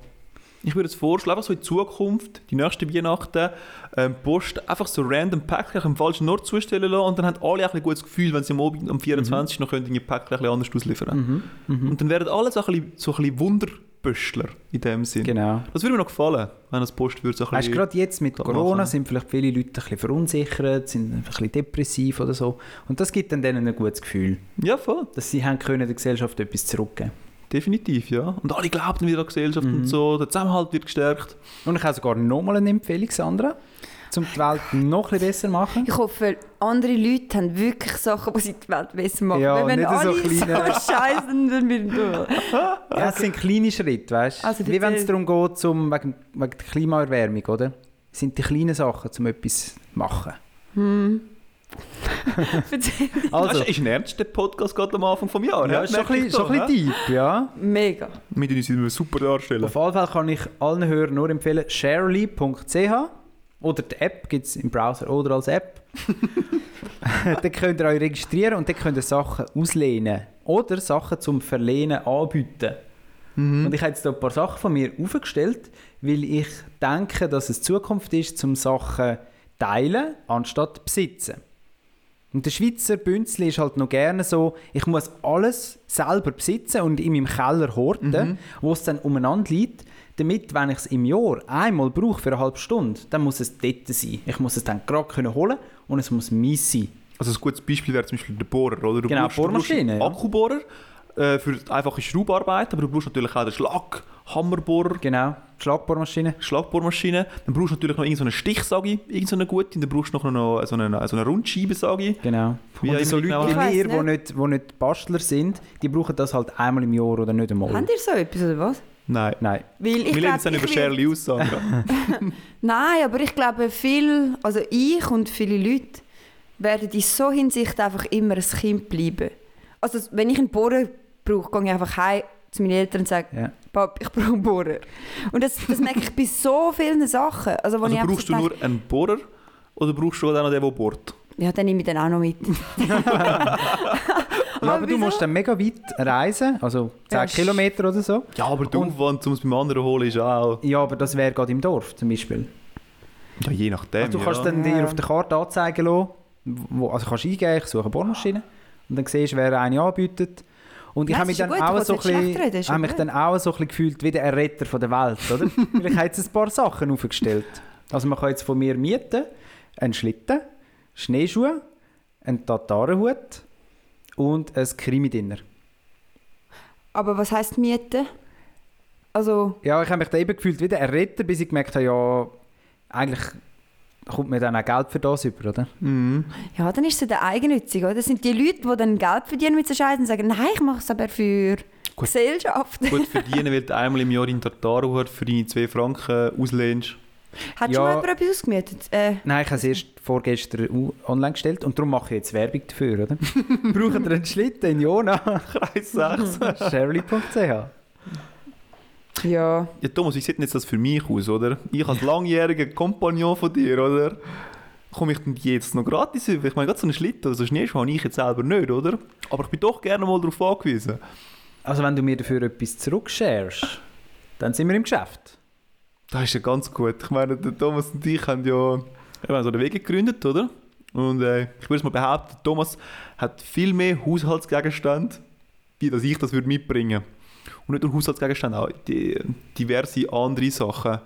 Ich würde jetzt vorschlagen, einfach so in Zukunft, die nächsten Weihnachten, ähm, Post einfach so random Päckchen im falschen Ort zustellen lassen und dann haben alle auch ein gutes Gefühl, wenn sie am, Abend, am 24. noch können, die Päckchen ein anders ausliefern Mhm. Und dann werden alle so ein bisschen, so ein bisschen Wunderbüschler in dem Sinn. Genau. Das würde mir noch gefallen, wenn das Post würde so ein Weißt bisschen... gerade jetzt mit Corona machen. sind vielleicht viele Leute ein bisschen verunsichert, sind ein bisschen depressiv oder so. Und das gibt dann denen ein gutes Gefühl, Ja, voll. dass sie haben können der Gesellschaft etwas zurückgeben Definitiv, ja. Und alle glauben wieder an die Gesellschaft Mhm. und so. Der Zusammenhalt wird gestärkt. Und ich habe sogar nochmal eine Empfehlung, Sandra, um die Welt noch ein bisschen besser zu machen. Ich hoffe, andere Leute haben wirklich Sachen, die sie die Welt besser machen. Ja, wenn nicht so alle kleine- so scheiße sind, dann wird Ja, es sind kleine Schritte, weißt du? Also Wie wenn es darum geht, zum, wegen, wegen der Klimaerwärmung, oder? Es sind die kleinen Sachen, um etwas zu machen. Hm. *laughs* Also, das ist ein ernster Podcast gerade am Anfang des Jahres. ja, ist schon ein bisschen, deep, ja. Mega. Wir tun uns immer super darstellen. Auf jeden Fall kann ich allen Hörern nur empfehlen, sharely.ch oder die App gibt es im Browser oder als App. *laughs* dann könnt ihr euch registrieren und dann könnt ihr Sachen auslehnen oder Sachen zum Verlehnen anbieten. Mhm. Und ich habe jetzt hier ein paar Sachen von mir aufgestellt, weil ich denke, dass es Zukunft ist, zum Sachen teilen anstatt besitzen. Und der Schweizer Bünzli ist halt noch gerne so, ich muss alles selber besitzen und in meinem Keller horten, Mhm. wo es dann umeinander liegt, damit, wenn ich es im Jahr einmal brauche für eine halbe Stunde, dann muss es dort sein. Ich muss es dann gerade können holen und es muss meins sein. Also ein gutes Beispiel wäre zum Beispiel der Bohrer. Oder? Du Genau, brauchst- du Bohrmaschine, ja. Akkubohrer äh, für die einfache Schraubarbeit, aber du brauchst natürlich auch den Schlag, Hammerbohrer, Genau, Schlagbohrmaschine. Schlagbohrmaschine. Dann brauchst du natürlich noch irgendeine Stichsage, irgendeine gute. Dann brauchst du noch, noch so eine, so eine Rundscheibensage. Genau. Wie und so Leute genau. wie wir, die nicht. nicht, die nicht Bastler sind, die brauchen das halt einmal im Jahr oder nicht einmal. Habt ihr so etwas oder was? Nein. Nein. Weil ich Wir glaub, jetzt dann ich über Shirley aus, Sandra. *laughs* *laughs* Nein, aber ich glaube, viel, also ich und viele Leute werden in so Hinsicht einfach immer ein Kind bleiben. Also wenn ich einen Bohrer brauche, gehe ich einfach heim zu meinen Eltern und sage, Ja. Pap, ich brauche einen Bohrer. Und das, das merke ich bei so vielen Sachen. Also, Also brauchst so du denke, nur einen Bohrer oder brauchst du auch noch den, der bohrt? Ja, dann nehme ich den auch noch mit. *laughs* Ja, aber du musst dann mega weit reisen, also 10 Ja, Kilometer oder so. Ja, aber der Aufwand, um es beim anderen zu holen, ist auch... Ja, aber das wäre gerade im Dorf zum Beispiel. Ja, je nachdem, Also du ja. kannst dann Ja. dir auf der Karte anzeigen lassen, wo, also kannst eingeben, ich suche eine Bohrmaschine und dann siehst du, wer eine anbietet. Und ich Nein, habe mich dann ja gut, auch so bisschen, reden, ja habe mich dann auch so ein bisschen gefühlt wie der Erretter von der Welt, oder? *laughs* Weil ich habe jetzt ein paar Sachen aufgestellt. Also man kann jetzt von mir mieten, einen Schlitten, Schneeschuhe, einen Tatarenhut und ein Krimi-Dinner. Aber was heisst Miete? Also, Ja, ich habe mich da eben gefühlt wie der Erretter, bis ich gemerkt habe, ja, eigentlich kommt mir dann auch Geld für das über, oder? Mhm. ja, dann ist es der eigennützig, oder? Das sind die Leute, die dann Geld verdienen mit so Scheiß und sagen, nein, ich mache es aber für Gut. Gesellschaft. Gut verdienen, weil du einmal im Jahr in Tartaruhut für deine 2 Franken auslehnst. Hat Ja. schon mal jemand etwas ausgemietet? Äh, Nein, ich habe es erst vorgestern online gestellt und darum mache ich jetzt Werbung dafür, oder? *laughs* Braucht ihr einen Schlitten in Jona? Kreis 6. *laughs* Shirley.ch ja. Ja, Thomas, wie sieht denn jetzt das für mich aus, oder? Ich als langjähriger Kompagnon von dir, oder? Komme ich denn jetzt noch gratis über? Ich meine, gerade so einen Schlitten oder so Schneeschuhe habe ich jetzt selber nicht, oder? Aber ich bin doch gerne mal darauf angewiesen. Also wenn du mir dafür etwas zurücksharest, dann sind wir im Geschäft. Das ist ja ganz gut. Ich meine, der Thomas und ich haben ja haben so den Weg gegründet, oder? Und äh, ich würde es mal behaupten, Thomas hat viel mehr Haushaltsgegenstände, wie dass ich das würde mitbringen Und nicht nur Haushaltsgegenstände, auch die, diverse andere Sachen.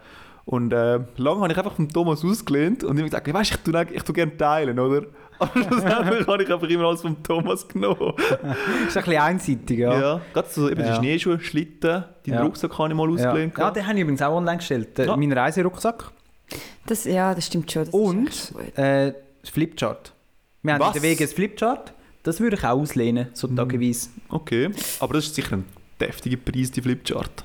Und äh, lange habe ich einfach vom Thomas ausgelehnt und ihm gesagt, weißt du, ich tue, ich tue gerne teilen, oder? Aber schlussendlich habe ich einfach immer alles vom Thomas genommen. ist ein bisschen einseitig, ja. Ja. Gerade so eben Ja. die Schneeschuhe, Schlitten, deinen Ja. Rucksack habe ich mal Ja, ausgelehnt. ja den habe ich übrigens auch online gestellt. Ja. Mein Reiserucksack Das, ja, das stimmt schon. Das und äh, das Flipchart. Wir haben Was? in der Wege ein Flipchart. Das würde ich auch auslehnen, so tageweise. Okay, aber das ist sicher ein deftiger Preis, die Flipchart.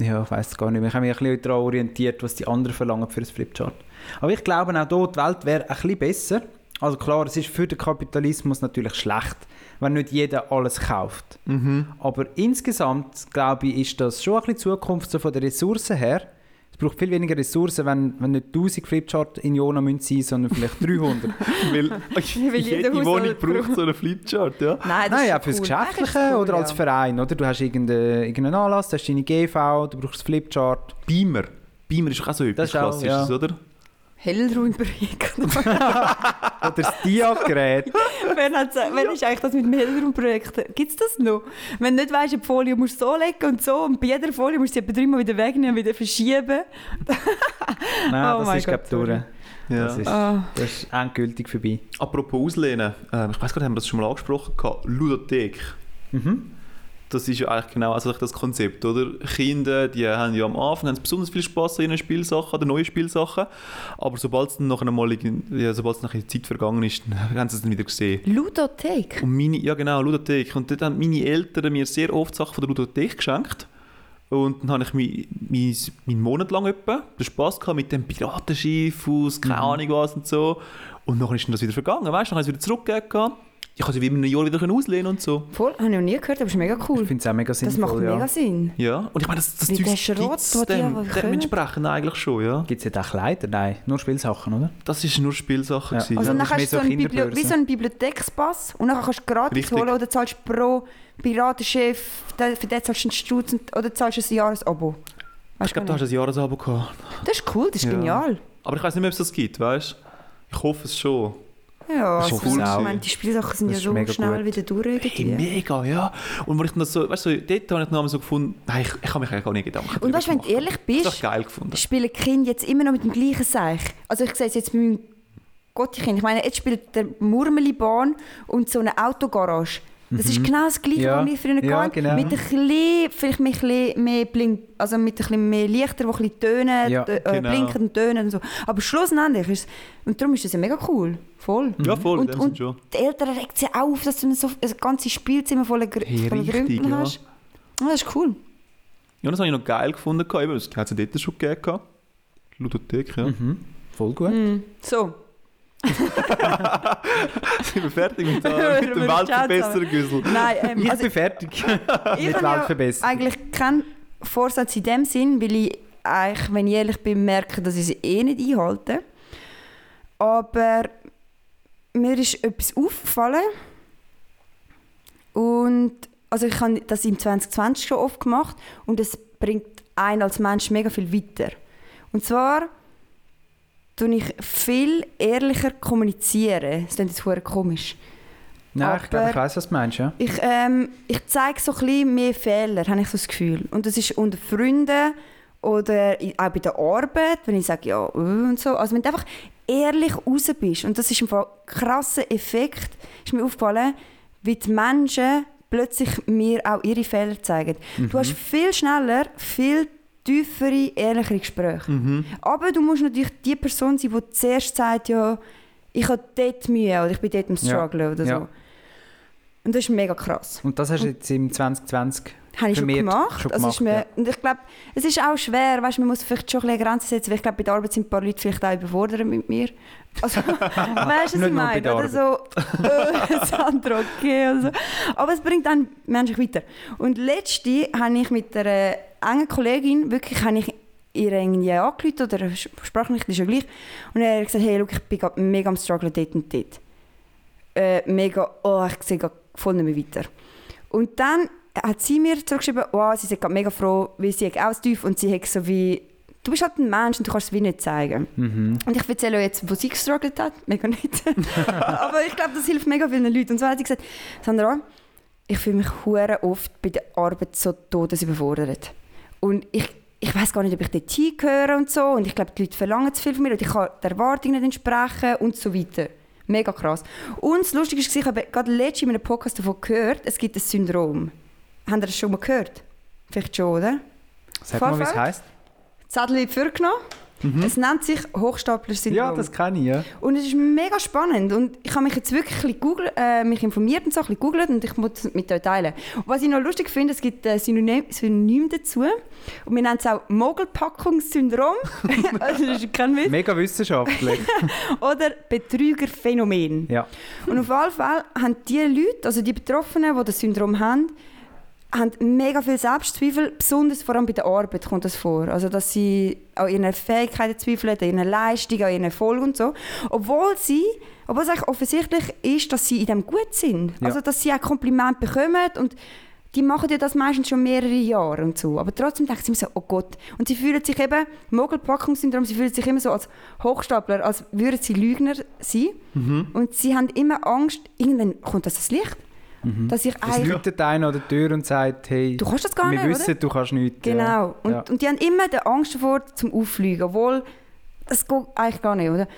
Ja, ich weiß gar nicht. Ich habe mich ein bisschen daran orientiert, was die anderen verlangen für ein Flipchart. Aber ich glaube auch hier, die Welt wäre ein bisschen besser. Also klar, es ist für den Kapitalismus natürlich schlecht, wenn nicht jeder alles kauft. Aber insgesamt, glaube ich, ist das schon ein bisschen Zukunft so von den Ressourcen her. Es braucht viel weniger Ressourcen, wenn, wenn nicht 1000 Flipchart in Jona müssen sein, sondern vielleicht *laughs* 300. Weil Weil jede Wohnung braucht so einen Flipchart, ja. Nein, das Nein, ist ja, fürs cool. Geschäftliche es cool, oder als ja. Verein, oder? Du hast irgendeinen, irgendeinen Anlass, du hast deine GV, du brauchst das Flipchart. Beamer. Beamer ist auch so etwas Das ist auch, Klassisches, ja. oder? Hellraumprojekt. *laughs* Oder das Dia-Gerät. Wer, hat, wer ist eigentlich das mit dem Hellraumprojekt? Gibt es das noch? Wenn du nicht weißt, die Folie musst du so legen und so und bei jeder Folie musst du sie etwa dreimal wieder wegnehmen und wieder verschieben. *laughs* Nein, Oh das ist, Gott, glaube ich, durch. Ja. Das ist, Ah. das ist endgültig vorbei. Apropos Auslehnen, ähm, ich weiß gar nicht, haben wir das schon mal angesprochen? Ludothek. Mhm. Das ist ja eigentlich genau also das Konzept, oder? Kinder, die haben ja am Anfang haben besonders viel Spaß an ihren Spielsachen, an den neuen Spielsachen. Aber sobald es dann nachher mal in- ja, sobald es nachher die Zeit vergangen ist, *laughs* haben sie es dann wieder gesehen. Ludothek? Und meine, ja genau, Ludothek. Und dort haben meine Eltern mir sehr oft Sachen von der Ludothek geschenkt. Und dann habe ich meinen mein, mein Monat lang etwa den Spass gehabt mit dem Piratenschiff aus, keine Ahnung was und so. Und dann ist das wieder vergangen, weißt du? Dann habe ich es wieder zurückgegeben. Ich konnte sie wie in einem Jahr wieder können auslehnen und so. Voll, habe ich noch nie gehört, aber ist mega cool. Ich finde es auch mega sinnvoll. Das macht ja. mega Sinn. Ja, und ich meine, das, das Zeug Schrott, gibt's den die dem, einfach dem können. entsprechend eigentlich schon, ja. Gibt es jetzt auch Kleider? Nein, nur Spielsachen, oder? Das ist nur Spielsache. Ja. gewesen, Also Ja, dann das ist hast du so so Bibli wie so einen Bibliothekspass und dann kannst du gratis Richtig. holen oder zahlst pro Piratenchef, für den zahlst du einen Stutz oder zahlst du ein Jahresabo. Ich glaube, du du hast ein Jahresabo gehabt. Das ist cool, das ist Ja. genial. Aber ich weiß nicht mehr, ob es das gibt, weißt du? Ich hoffe es schon. Ja, Das ist cool ich meine, die Spielsachen sind Das ja so schnell gut. wieder durch. Hey, mega, ja. Und wo ich dann so, weißt du, dort habe ich dann so gefunden, nein, ich, ich habe mich eigentlich gar nicht Gedanken Und weißt du, wenn du ehrlich bist, es geil gefunden. spielen Kinder jetzt immer noch mit dem gleichen Seich. Also ich sehe es jetzt bei meinem Gotti-Kind. Ich meine, jetzt spielt der Murmelibahn und so eine Autogarage. Das ist genau das Gleiche, Mhm. Ja. was wir früher Ja, hatten. genau. Mit ein bisschen, vielleicht mit ein bisschen mehr Blink, also mit ein bisschen mehr Lichter, die ein bisschen tönen, Ja, äh, genau. blinken und tönen und so. Aber schlussendlich ist es, und darum ist das ja mega cool. Voll. Ja, voll, Und, und schon. die Eltern regt sich auch auf, dass du so ein ganzes Spielzimmer voller, Gr Hey, Grümpel ja. hast. Ja, das ist cool. Ja, das habe ich noch geil gefunden. eben, Das hat es ja dort schon gegeben. Ludothek, ja. Mhm. Voll gut. Mm. So, Sind wir fertig mit, der- *laughs* mit dem würden Weltverbesserer-Güssel? nein, ähm, Ich also, bin fertig ich *laughs* mit habe ja Weltverbesserung. eigentlich keinen Vorsatz in dem Sinn, weil ich eigentlich, wenn ich ehrlich bin, merke, dass ich sie eh nicht einhalte. Aber mir ist etwas aufgefallen und also ich habe das im 2020 schon oft gemacht und es bringt einen als Mensch mega viel weiter. Und zwar tue ich viel ehrlicher kommunizieren. Das klingt jetzt verdammt komisch. Nein, ich glaube, aber- ich weiß, was du meinst, ja. Ich, ähm, ich zeige so ein bisschen mehr Fehler, habe ich so das Gefühl. Und das ist unter Freunden oder auch bei der Arbeit, wenn ich sage, ja, äh, und so. Also wenn du einfach ehrlich raus bist, und das ist ein krasser Effekt, ist mir aufgefallen, wie die Menschen plötzlich mir auch ihre Fehler zeigen. Du hast viel schneller, viel tiefere, ehrlichere Gespräche. Mhm. Aber du musst natürlich die Person sein, die zuerst sagt, ja, ich habe dort Mühe oder ich bin dort Ja. Struggle oder Ja. so. Und das ist mega krass. Und das hast du jetzt im 2020 Habe ich schon gemacht. schon also ist gemacht, mir, Und ich glaube, es ist auch schwer, weißt, man muss vielleicht schon ein Grenzen setzen, weil ich glaube, bei der Arbeit sind ein paar Leute vielleicht auch überfordert mit mir. Also, *laughs* weißt du, was ich meine? der Oder so, *laughs* äh, Sandra, okay. Also. Aber es bringt dann menschlich weiter. Und letzte habe ich mit einer engen Kollegin, wirklich habe ich ihr irgendwie angerufen oder Sprachnachricht ist ja gleich. Und er hat gesagt, hey, look, ich bin gerade mega am struggle dort und dort. Äh, mega, oh, ich sehe gerade voll nicht mehr weiter. Und dann hat sie mir zurückgeschrieben, wow, sie ist gerade mega froh, weil sie auch das Tief und sie hat so wie, du bist halt ein Mensch und du kannst es wie nicht zeigen. Mhm. Und ich erzähle euch jetzt, wo sie gestruggelt hat, mega nicht. *laughs* Aber ich glaube, das hilft mega vielen Leuten. Und zwar hat sie gesagt, Sandra, ich fühle mich hure oft bei der Arbeit so todesüberfordert. Und ich, ich weiß gar nicht, ob ich dort hingehöre und so. Und ich glaube, die Leute verlangen zu viel von mir und ich kann der Erwartung nicht entsprechen und so weiter. Mega krass. Und das Lustige ist, ich habe gerade letztens in einem Podcast davon gehört, es gibt ein Syndrom. Habt ihr das schon mal gehört? Vielleicht schon, oder? Sag mal, wie es Vorfeld? heisst. Zettel in die Genommen Es nennt sich Hochstapler-Syndrom. Ja, das kenne ich, ja. Und es ist mega spannend und ich habe mich jetzt wirklich ein bisschen googelt, äh, mich informiert und so, ein bisschen gegoogelt und ich muss es mit euch teilen. Und was ich noch lustig finde, es gibt ein Synonym, Synonym dazu und wir nennen es auch Mogelpackungssyndrom, *laughs* *laughs* also das ist kein Witz, Mega wissenschaftlich. *laughs* oder Betrügerphänomen. ja. Und auf jeden Fall haben die Leute, also die Betroffenen, die das Syndrom haben, haben mega viel Selbstzweifel, besonders vor allem bei der Arbeit kommt das vor. Also dass sie an ihren Fähigkeiten zweifeln, an ihren Leistungen, an ihren Erfolg und so. Obwohl sie, obwohl es eigentlich offensichtlich ist, dass sie in dem gut sind. Ja. Also dass sie auch Komplimente bekommen und die machen ja das meistens schon mehrere Jahre und so. Aber trotzdem denken sie immer so, oh Gott. Und sie fühlen sich eben, Mogelpackungssyndrom, sie fühlen sich immer so als Hochstapler, als würden sie Lügner sein. Und sie haben immer Angst, irgendwann kommt das ans Licht. Dass ich Es läutet einer an der Tür und sagt, hey, Du kannst das gar wir nicht, wissen, oder? du kannst nichts. Genau. Und, Ja. und die haben immer die Angst davor, zum Auffliegen, obwohl das geht eigentlich gar nicht, oder?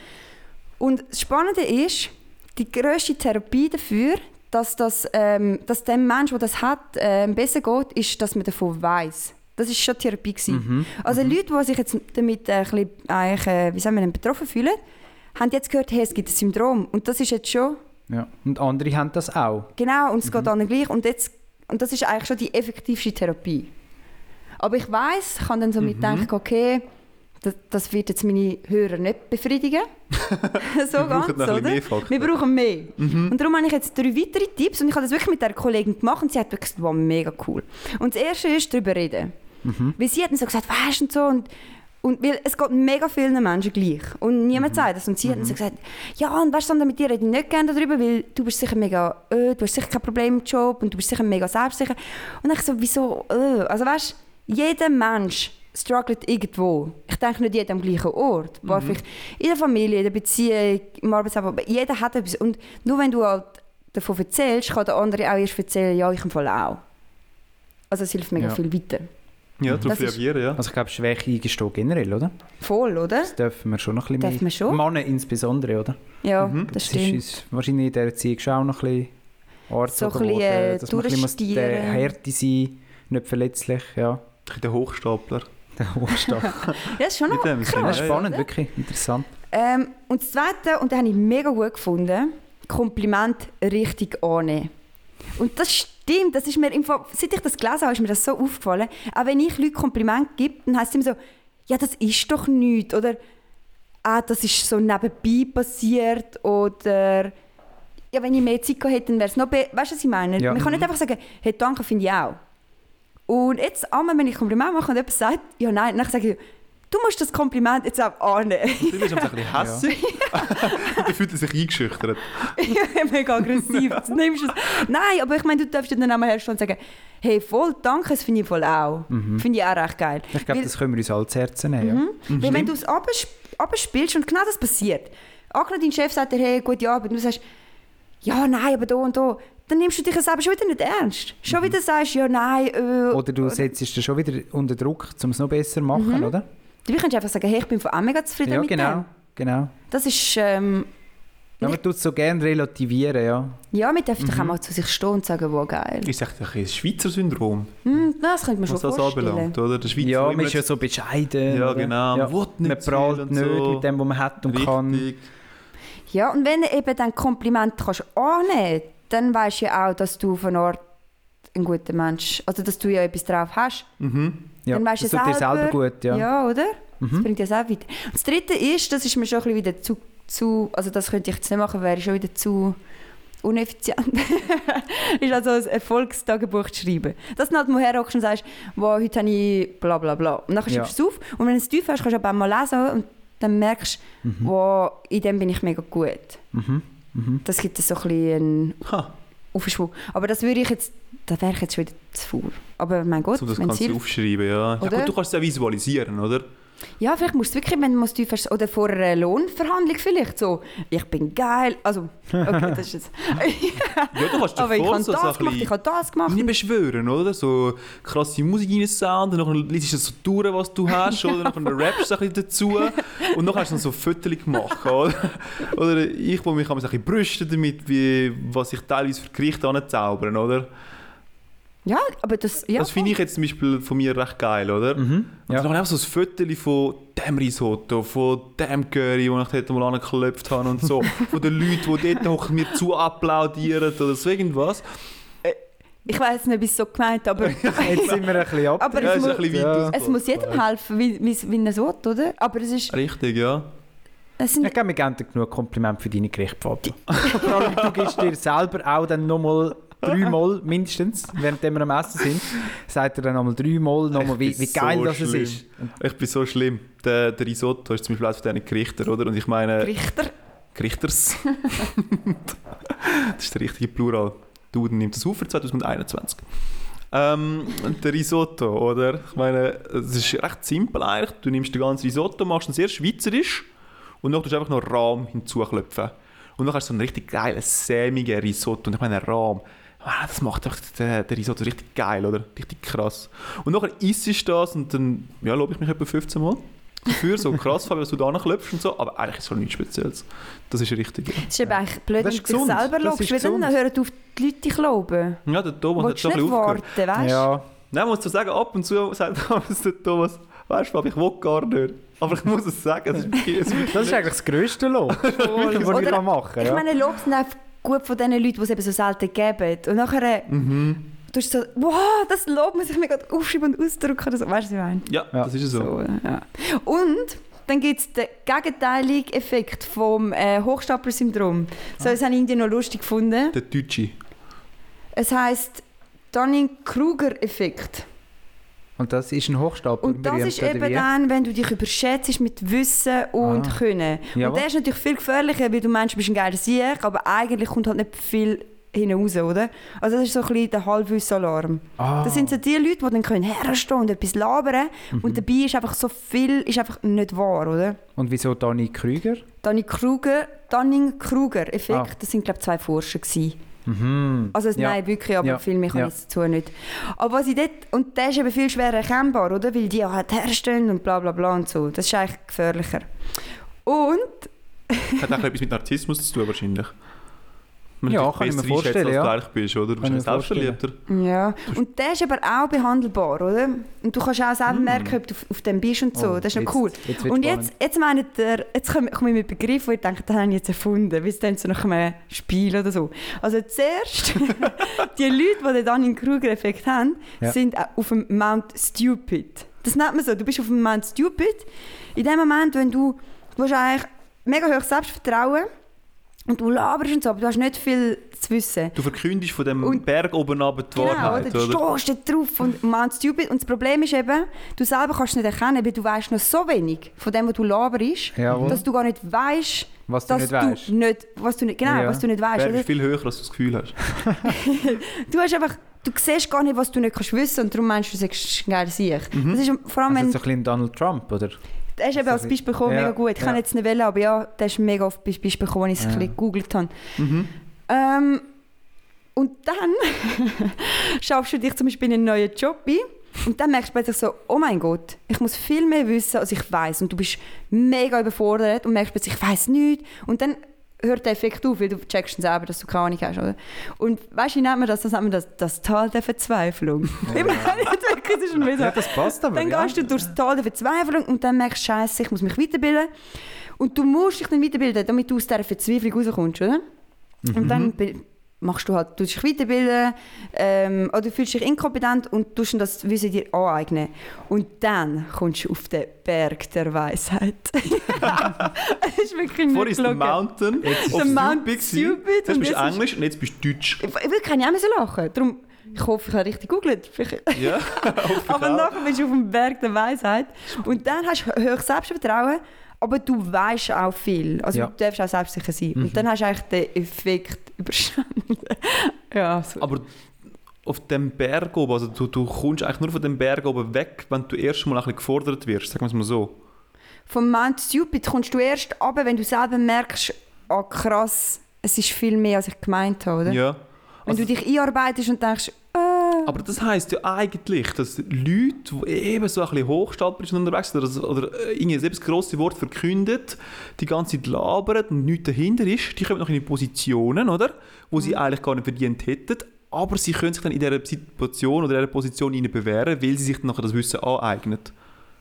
Und das Spannende ist, die grösste Therapie dafür, dass, das, ähm, dass dem Mensch, der das hat, ähm, besser geht, ist, dass man davon weiß. Das ist schon Therapie gewesen. Mhm. Also Leute, die sich jetzt damit äh, ein bisschen, äh, wie sagen wir, betroffen fühlen, haben jetzt gehört, hey, es gibt ein Syndrom. Und das ist jetzt schon Ja. Und andere haben das auch. Genau, und es geht allen gleich. Und, jetzt, und das ist eigentlich schon die effektivste Therapie. Aber ich weiß, ich kann dann so mitdenken, okay, das, das wird jetzt meine Hörer nicht befriedigen. *laughs* so Wir ganz, oder? Wir brauchen mehr. Und darum habe ich jetzt drei weitere Tipps und ich habe das wirklich mit der Kollegin gemacht und sie hat wirklich gesagt, wow, mega cool. Und das erste ist, darüber reden. Weil sie hat dann so gesagt, weißt du und so und und weil es geht mega vielen Menschen gleich. Und niemand sagt das. Und sie hat dann so gesagt, ja, und weißt du, mit dir rede ich nicht gerne darüber, weil du bist sicher mega, äh, du hast sicher kein Problem im Job und du bist sicher mega selbstsicher. Und ich so, wieso, äh? Also weißt du, jeder Mensch struggelt irgendwo. Ich denke nicht jeder am gleichen Ort. Paar vielleicht in der Familie, in der Beziehung, im Arbeitsleben. Aber jeder hat etwas. Und nur wenn du halt davon erzählst, kann der andere auch erst erzählen, ja, ich im Fall auch. Also es hilft mega Ja. viel weiter. Ja, darauf Das ist- reagieren, ja. Also ich glaube, Schwäche eingestehen generell, oder? Voll, oder? Das dürfen wir schon noch ein bisschen Dürfen mehr. wir schon? Männer insbesondere, oder? Ja, Mhm. das Das ist stimmt. uns wahrscheinlich in der Erziehung schon auch noch ein bisschen Art So ein bisschen, äh, dass man ein bisschen. Härte sein, nicht verletzlich, ja. Ein bisschen der Hochstapler. Der Hochstab. *laughs* Ja, das ist schon noch dem krass. ja, Spannend, oder? wirklich interessant. Ähm, und das Zweite, und das habe ich mega gut gefunden, Kompliment richtig annehmen. Und das stimmt, das ist mir im Fall, seit ich das gelesen habe, ist mir das so aufgefallen. Auch wenn ich Leuten Kompliment gebe, dann heisst es immer so, ja, das ist doch nichts. Oder, ah, das ist so nebenbei passiert. Oder, ja, wenn ich mehr Zeit gehabt hätte, dann wäre es noch besser. Weißt du, was ich meine? Ja. Man kann nicht einfach sagen, hey, danke, finde ich auch. Und jetzt, einmal, wenn ich Kompliment mache und jemand sagt, ja, nein, dann sage ich, du musst das Kompliment jetzt auch annehmen. Du bist ein bisschen hässlich. Und dann fühlt er sich eingeschüchtert. mega aggressiv. Jetzt nimmst du es. Nein, aber ich meine, du darfst ja dann einmal herstellen und sagen, hey, voll, danke, das finde ich voll auch. Finde ich auch recht geil. Ich glaube, das können wir uns alle zu Herzen nehmen. Ja. Weil wenn du es absp- abspielst und genau das passiert, angenommen dein Chef sagt dir, hey, gute Arbeit, und du sagst, ja, nein, aber da und da, dann nimmst du dich selber schon wieder nicht ernst. Schon wieder sagst, ja, nein, äh, Oder du setzt dich schon wieder unter Druck, um es noch besser zu machen, Mhm. oder? Du kannst einfach sagen, hey, ich bin von auch mega zufrieden Ja, mit genau. dem. genau. Das ist, ähm, Ja, man tut es so gerne relativieren, ja. ja, man darf Mhm. doch auch mal zu sich stehen und sagen, wow, geil. Ist echt ein Schweizer Syndrom, Hm, das könnte man schon was das vorstellen. anbelangt, oder? Der Schweizer Ja, man immer ist ja so bescheiden. Ja, genau. Man will nicht man prahlt nicht so. mit dem, was man hat und kann. Richtig. Ja, und wenn du eben dann Kompliment kannst annehmen dann weißt du ja auch, dass du von Ort ein guter Mensch, also dass du ja etwas drauf hast. Mhm. Ja, dann weißt das du selber, selber gut, ja. Mhm. Ja, oder? Das bringt dir selber weiter. Und das Dritte ist, das ist mir schon ein bisschen wieder zu, zu also das könnte ich jetzt nicht machen, wäre schon wieder zu uneffizient. *laughs* ist also ein Erfolgstagebuch zu schreiben. Dass du halt mal herhockst und sagst, wow, heute habe ich bla bla bla. Und dann Ja. schreibst du es auf und wenn du es tief hast, kannst du aber auch mal lesen und dann merkst du, Mhm. wow, in dem bin ich mega gut. Mhm. Mhm. Das gibt so ein bisschen Ha, Aufschwung. Aber das würde ich jetzt, da wäre ich jetzt schon wieder zu faul. Aber mein Gott, so das kannst du aufschreiben, ja. ja gut, du kannst es ja visualisieren, oder? Ja, vielleicht musst du wirklich, wenn du tief hast, oder vor einer Lohnverhandlung vielleicht so, ich bin geil, also, okay, das ist jetzt, *laughs* Ja, du kannst aber ich habe so, das gemacht, ich habe das gemacht. nicht beschwören, oder? So krasse Musik reinsound, und dann liest du so durch, was du hast, oder? Dann rappst du ein bisschen dazu und dann hast du noch so Fotos gemacht, oder? Oder ich, wo mich ein bisschen brüsten damit, wie, was ich teilweise für Gerichte anzaubern, oder? Ja, aber das... Ja, Das finde ich jetzt zum Beispiel von mir recht geil, oder? Mhm. Und Ja. dann habe ich auch so ein Foto von dem Risotto, von dem Curry, den ich dort mal angeklopft habe und so. *laughs* von den Leuten, die dort hoch mir zu applaudieren oder so irgendwas. Ich weiß nicht, ob ich es so gemeint habe, aber... *laughs* Jetzt sind wir ein bisschen ab. Aber Ja, es, muss, bisschen Ja. es muss jedem helfen, wie, wie, wie er es will, oder? Aber es ist... Richtig, ja. Es sind, Ich wir geben dir genug Kompliment für deine Gerichte, Fabio. *laughs* Vor allem, du gibst dir selber auch dann nochmal dreimal mindestens, während wir am Essen sind, sagt er dann nochmal dreimal nochmal, wie, wie geil so das es schlimm. ist. Ich bin so schlimm. Der, der Risotto ist zum Beispiel eines von diesen Gerichten, oder? Und ich meine... Richter. Gerichters. *laughs* das ist der richtige Plural. Duden nimmt das auf für 2021. Ähm, der Risotto, oder? Ich meine, es ist recht simpel eigentlich. Du nimmst den ganzen Risotto, machst ihn sehr schweizerisch und dann tust du einfach noch Rahm hinzuklopfen. Und dann hast du so einen richtig geilen, sämigen Risotto. Und ich meine, Rahm, ah, das macht einfach den, den Risotto richtig geil, oder? Richtig krass. Und nachher isst du das und dann, ja, lobe ich mich etwa 15 Mal. Dafür so krass, Fabio, dass du da klopfst und so, aber eigentlich ist es nichts Spezielles. Das ist richtig. Es ist eben eigentlich blöd, wenn du dich selber Das lobst, ist weil dann hören auf die Leute dich loben. Ja, der Thomas hat Willst du schon ein warten, weißt du? Ja, Nein, man muss so sagen, ab und zu sagt *laughs* der Thomas, weißt du, ich will gar nicht. Aber ich muss es sagen, es ist *laughs* es ist das ist eigentlich das grösste Lob, *laughs* das ich Oder- kann machen Ich meine, Lob sind auch gut von den Leuten, die es eben so selten geben. Und nachher Mhm. du hast so, wow, das Lob muss ich mir gerade aufschreiben und ausdrücken. Oder so. Weißt du, was ich meine? Ja, Ja. das ist so. So, ja. Und dann gibt es den gegenteiligen Effekt vom äh, Hochstapler-Syndrom. So, das habe ich irgendwie noch lustig gefunden. Der Deutsche. Es heisst Dunning-Kruger-Effekt. Und das ist ein Hochstapler. Und das ist eben wie? dann, wenn du dich überschätzt mit Wissen und Ah. Können. Jawohl. Und der ist natürlich viel gefährlicher, weil du meinst, du bist ein geiler Sieg, aber eigentlich kommt halt nicht viel hinaus, oder? Also das ist so ein bisschen der Halbwissalarm. Ah. Das sind so die Leute, die dann können herstehen und etwas labern Mhm. und dabei ist einfach so viel ist einfach nicht wahr, oder? Und wieso Dani Krüger? Dunning Kruger, Dunning Kruger Effekt, Ah. das sind glaube ich zwei Forscher gewesen. Mhm. Also es- Ja. nein, wirklich, aber Ja. viel mehr kann Ja. ich dazu nicht. Aber was ich dort, und der ist eben viel schwerer erkennbar, oder? Weil die ja halt herstellen und bla bla bla und so. Das ist eigentlich gefährlicher. Und, Hat auch etwas mit Narzissmus zu tun, wahrscheinlich. Man Ja, kann ich mir vorstellen, als ja. du eigentlich bist, oder? Du bist. Selbstverliebter. ja, und der ist aber auch behandelbar, oder? Und du kannst auch selber Mm. merken, ob du auf, auf dem bist und so. Oh, das ist noch cool. Jetzt Und jetzt, jetzt meint er, jetzt komme komme ich mit Begriffen, wo ich denke, das habe ich jetzt erfunden, es dann so nach einem Spiel oder so. Also zuerst, *laughs* die Leute, die dann den Kruger-Effekt haben, Ja. sind auf dem Mount Stupid. Das nennt man so, du bist auf dem Mount Stupid. In dem Moment, wenn du, du hast eigentlich mega hohes Selbstvertrauen und du laberst und so, aber du hast nicht viel zu wissen. Du verkündest von dem Und- Berg oben runter die Genau, Wahrheit, oder? du stehst da drauf und *laughs* Mount Stupid. Und das Problem ist eben, du selber kannst es nicht erkennen, weil du weißt noch so wenig von dem, was du laberst, Jawohl. dass du gar nicht weißt, Was du nicht du weißt. nicht, was du nicht, genau, Ja. was du nicht weißt. Berg Oder? ist viel höher, als du das Gefühl hast. *laughs* Du hast einfach, du siehst gar nicht, was du nicht kannst wissen und darum meinst du, du sagst ein geiler Sieg. Mhm. Das ist vor allem, Also wenn, so ein bisschen Donald Trump, oder? Der ist eben so als Beispiel gekommen, Ja, mega gut. Ich kann ja. jetzt nicht wählen, aber ja, der ist mega oft als Beispiel gekommen, als ich es Ja. ein bisschen gegoogelt habe. Mhm. Ähm, und dann *laughs* schaffst du dich zum Beispiel in einen neuen Job ein und dann merkst du plötzlich so, oh mein Gott, ich muss viel mehr wissen, als ich weiß und du bist mega überfordert und merkst plötzlich, ich weiß nichts und dann hört der Effekt auf, weil du checkst dann selber, dass du keine Ahnung hast, oder? Und weißt du, wie nennt man das? Das nennt man das, das Tal der Verzweiflung. Ich meine, jetzt wirklich, das ist schon wieder Ja, das passt aber. dann ja. gehst du durchs Tal der Verzweiflung und dann merkst du, Scheiße, ich muss mich weiterbilden. Und du musst dich dann weiterbilden, damit du aus dieser Verzweiflung rauskommst, oder? Und dann be- machst du halt, du dich weiterbilden ähm, oder du fühlst dich inkompetent und tust das Wissen dir aneignen. Und dann kommst du auf den Berg der Weisheit. *laughs* das ist wirklich nicht Vorher ist der. Mountain Der of Mount Stupid. Stupid. Jetzt bist du jetzt Englisch und jetzt bist du Deutsch. Ich, ja auch müssen lachen. Darum, ich hoffe, ich habe richtig. Vielleicht- *laughs* Ja, Aber nachher bist du auf dem Berg der Weisheit. Und dann hast du höchstes Selbstvertrauen, aber du weißt auch viel. Also Ja. du darfst auch selbstsicher sein. Und dann hast du eigentlich den Effekt überstanden. *laughs* ja, so. Aber auf dem Berg oben, also du, du kommst eigentlich nur von dem Berg oben weg, wenn du erst mal ein bisschen gefordert wirst, sagen wir es mal so. Vom Mount Stupid kommst du erst runter, wenn du selber merkst, ah krass, es ist viel mehr, als ich gemeint habe. Oder? Ja. Wenn Also- du dich einarbeitest und denkst, Aber das heisst ja eigentlich, dass Leute, die eben so ein bisschen hochstapelnd unterwegs sind oder, oder äh, irgendwie selbst grosse Wort verkündet, die ganze Zeit labern und nichts dahinter ist, die kommen noch in Positionen, oder? Wo sie eigentlich gar nicht verdient hätten. aber sie können sich dann in dieser Situation oder dieser Position ihnen bewähren, weil sie sich dann nachher das Wissen aneignen.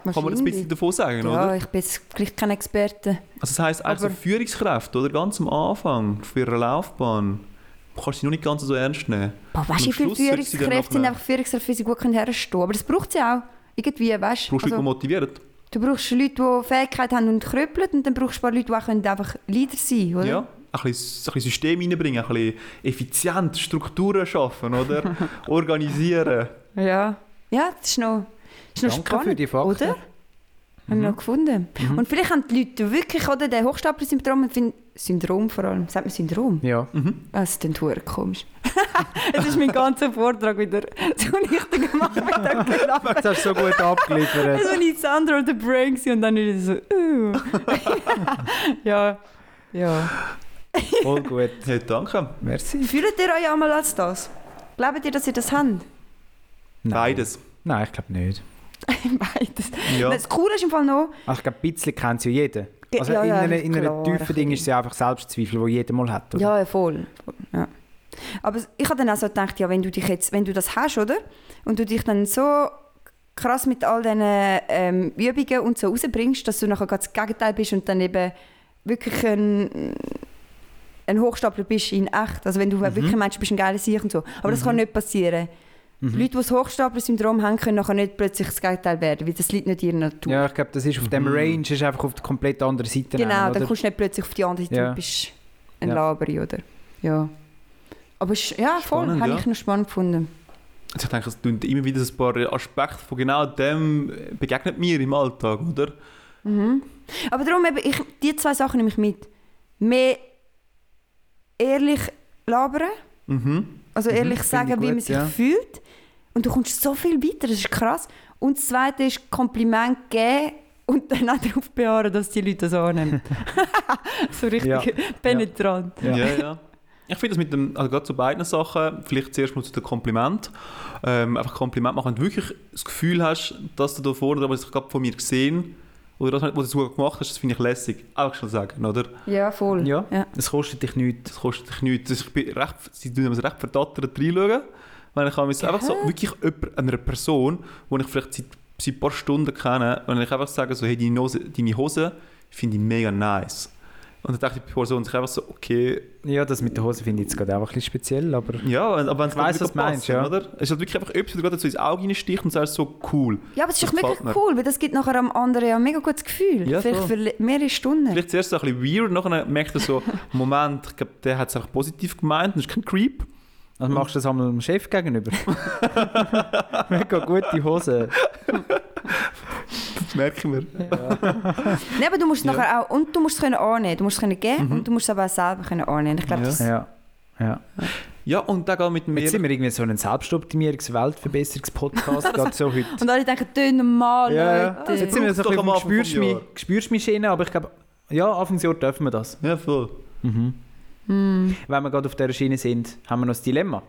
Kann man das ein bisschen davon sagen, Ja, oder? ich bin jetzt vielleicht kein Experte. Also das heisst, also Führungskräfte, oder? Ganz am Anfang von ihrer Laufbahn, kannst du sie noch nicht ganz so ernst nehmen. Boah, weißt du, wie viele Führungskräfte sind einfach Führungskräfte, wie sie gut können herstehen Aber das braucht sie auch. Irgendwie, weißt Du brauchst Leute, die also, motivieren. Du brauchst Leute, die Fähigkeit haben und krüppeln und dann brauchst du ein paar Leute, die auch können einfach Leader sein oder? Ja, ein bisschen, ein bisschen System reinbringen, ein bisschen effizient Strukturen schaffen, oder? *laughs* Organisieren. Ja, ja das ist noch, das ist noch Danke spannend, für die Fakten. oder? Haben wir noch gefunden. Und vielleicht haben die Leute wirklich oder, den Hochstapler-Syndrom, ich finde- Syndrom vor allem, sagt man Syndrom? Ja. Ah, Das klingt verdammt komisch. *laughs* Jetzt ist mein ganzer Vortrag wieder so nichtig gemacht mit dem Gelachen. Das hast du so gut abgeliefert. So wie Sandra the Brain und dann wieder so, uh. *laughs* ja, ja. Voll gut. *laughs* Hey, danke. Merci. Fühlt ihr euch einmal als das? Glaubt ihr, dass ihr das habt? Nein. Beides. Nein, ich glaube nicht. Beides. Ja. Das Coole ist im Fall noch, Also ich glaube, ein bisschen kennt ja jeder. Ge- Also ja, in ja, einer, in einer tiefen Ding ist es ja einfach Selbstzweifel, die jeder mal hat. Oder? ja, ja, voll. ja. Aber ich habe dann auch so gedacht, ja, wenn du dich jetzt, wenn du das hast, oder? Und du dich dann so krass mit all diesen ähm, Übungen und so rausbringst, dass du nachher gerade das Gegenteil bist und dann eben wirklich ein, ein Hochstapler bist in echt. Also wenn du wirklich meinst, du bist ein geiler Sieg und so. Aber das kann nicht passieren. Leute, die das Hochstapler-Syndrom haben, können nachher nicht plötzlich das Gegenteil werden, weil das liegt nicht in ihrer Natur. Ja, ich glaube, das ist auf dem Range ist einfach auf die komplett andere Seite. Genau, nehmen, dann kommst du nicht plötzlich auf die andere Seite Ja. und bist ein Ja. Laberi, oder? Ja. Aber ja, voll, Spannend, habe ja. ich noch spannend gefunden. Also ich denke, es tun immer wieder ein paar Aspekte von genau dem begegnet mir im Alltag, oder? Aber darum eben, ich, die zwei Sachen nehme ich mit. Mehr ehrlich labern, Mhm. also ehrlich finde sagen, ich wie gut, man sich ja. fühlt. Und du kommst so viel weiter, das ist krass. Und das Zweite ist Kompliment geben und dann auch darauf beharren, dass die Leute das annehmen. *laughs* so richtig Ja. penetrant. Ja, Ja. ja. Ich finde das mit dem, also gerade zu beiden Sachen, vielleicht zuerst mal zu dem Kompliment. Ähm, einfach Kompliment machen, wenn du wirklich das Gefühl hast, dass du da vorne, was ich gerade von mir gesehen oder das, was du sogar gemacht hast, das finde ich lässig. Auch schon sagen, oder? Ja, voll. Ja, Ja. das kostet dich nichts. Das kostet dich nichts. Also Ich bin recht, sie tun mir recht verdattert reinschauen. Wenn ich mich einfach so, wirklich jemand, einer Person, die ich vielleicht seit, seit ein paar Stunden kenne, wenn ich einfach sage, so, hey, deine Hose, deine Hose finde ich mega nice. Und dann dachte ich, die Person sich einfach so, okay, Ja, das mit der Hose finde ich jetzt gerade auch ein bisschen speziell, aber... ja, aber wenn es wirklich was du meinst, passt, ja. oder? Es ist halt wirklich einfach etwas, das gerade so ins Auge reinsticht und sagst so, cool. Ja, aber es ist doch mega gefällt mir. cool, weil das gibt nachher am anderen ja ein mega gutes Gefühl. Ja, Vielleicht voll. für mehrere Stunden. Vielleicht zuerst so ein bisschen weird, nachher merkt er so, *laughs* Moment, ich glaube, der hat es einfach positiv gemeint und ist kein Creep. Also machst du das einmal dem Chef gegenüber? *laughs* Mega gute Hose. Das merke ich mir. Nein, aber du musst Ja. nachher auch, und du musst es können annehmen, du musst es können geben und du musst es aber auch selber können annehmen. Ich glaube, Ja. das, Ja. ja. Ja, und dann geht mit mir... Jetzt sind wir irgendwie so ein Selbstoptimierungs-Weltverbesserungspodcast, *laughs* gerade so heute. und alle denken, tön normal, Ja, ja. Leute. Jetzt sind wir so ein bisschen Spürst mich-. Spürst mich Schiene, aber ich glaube, ja, Anfangsjahr dürfen wir das. Ja, voll. Mhm. Hm. Wenn wir gerade auf dieser Schiene sind, haben wir noch das Dilemma.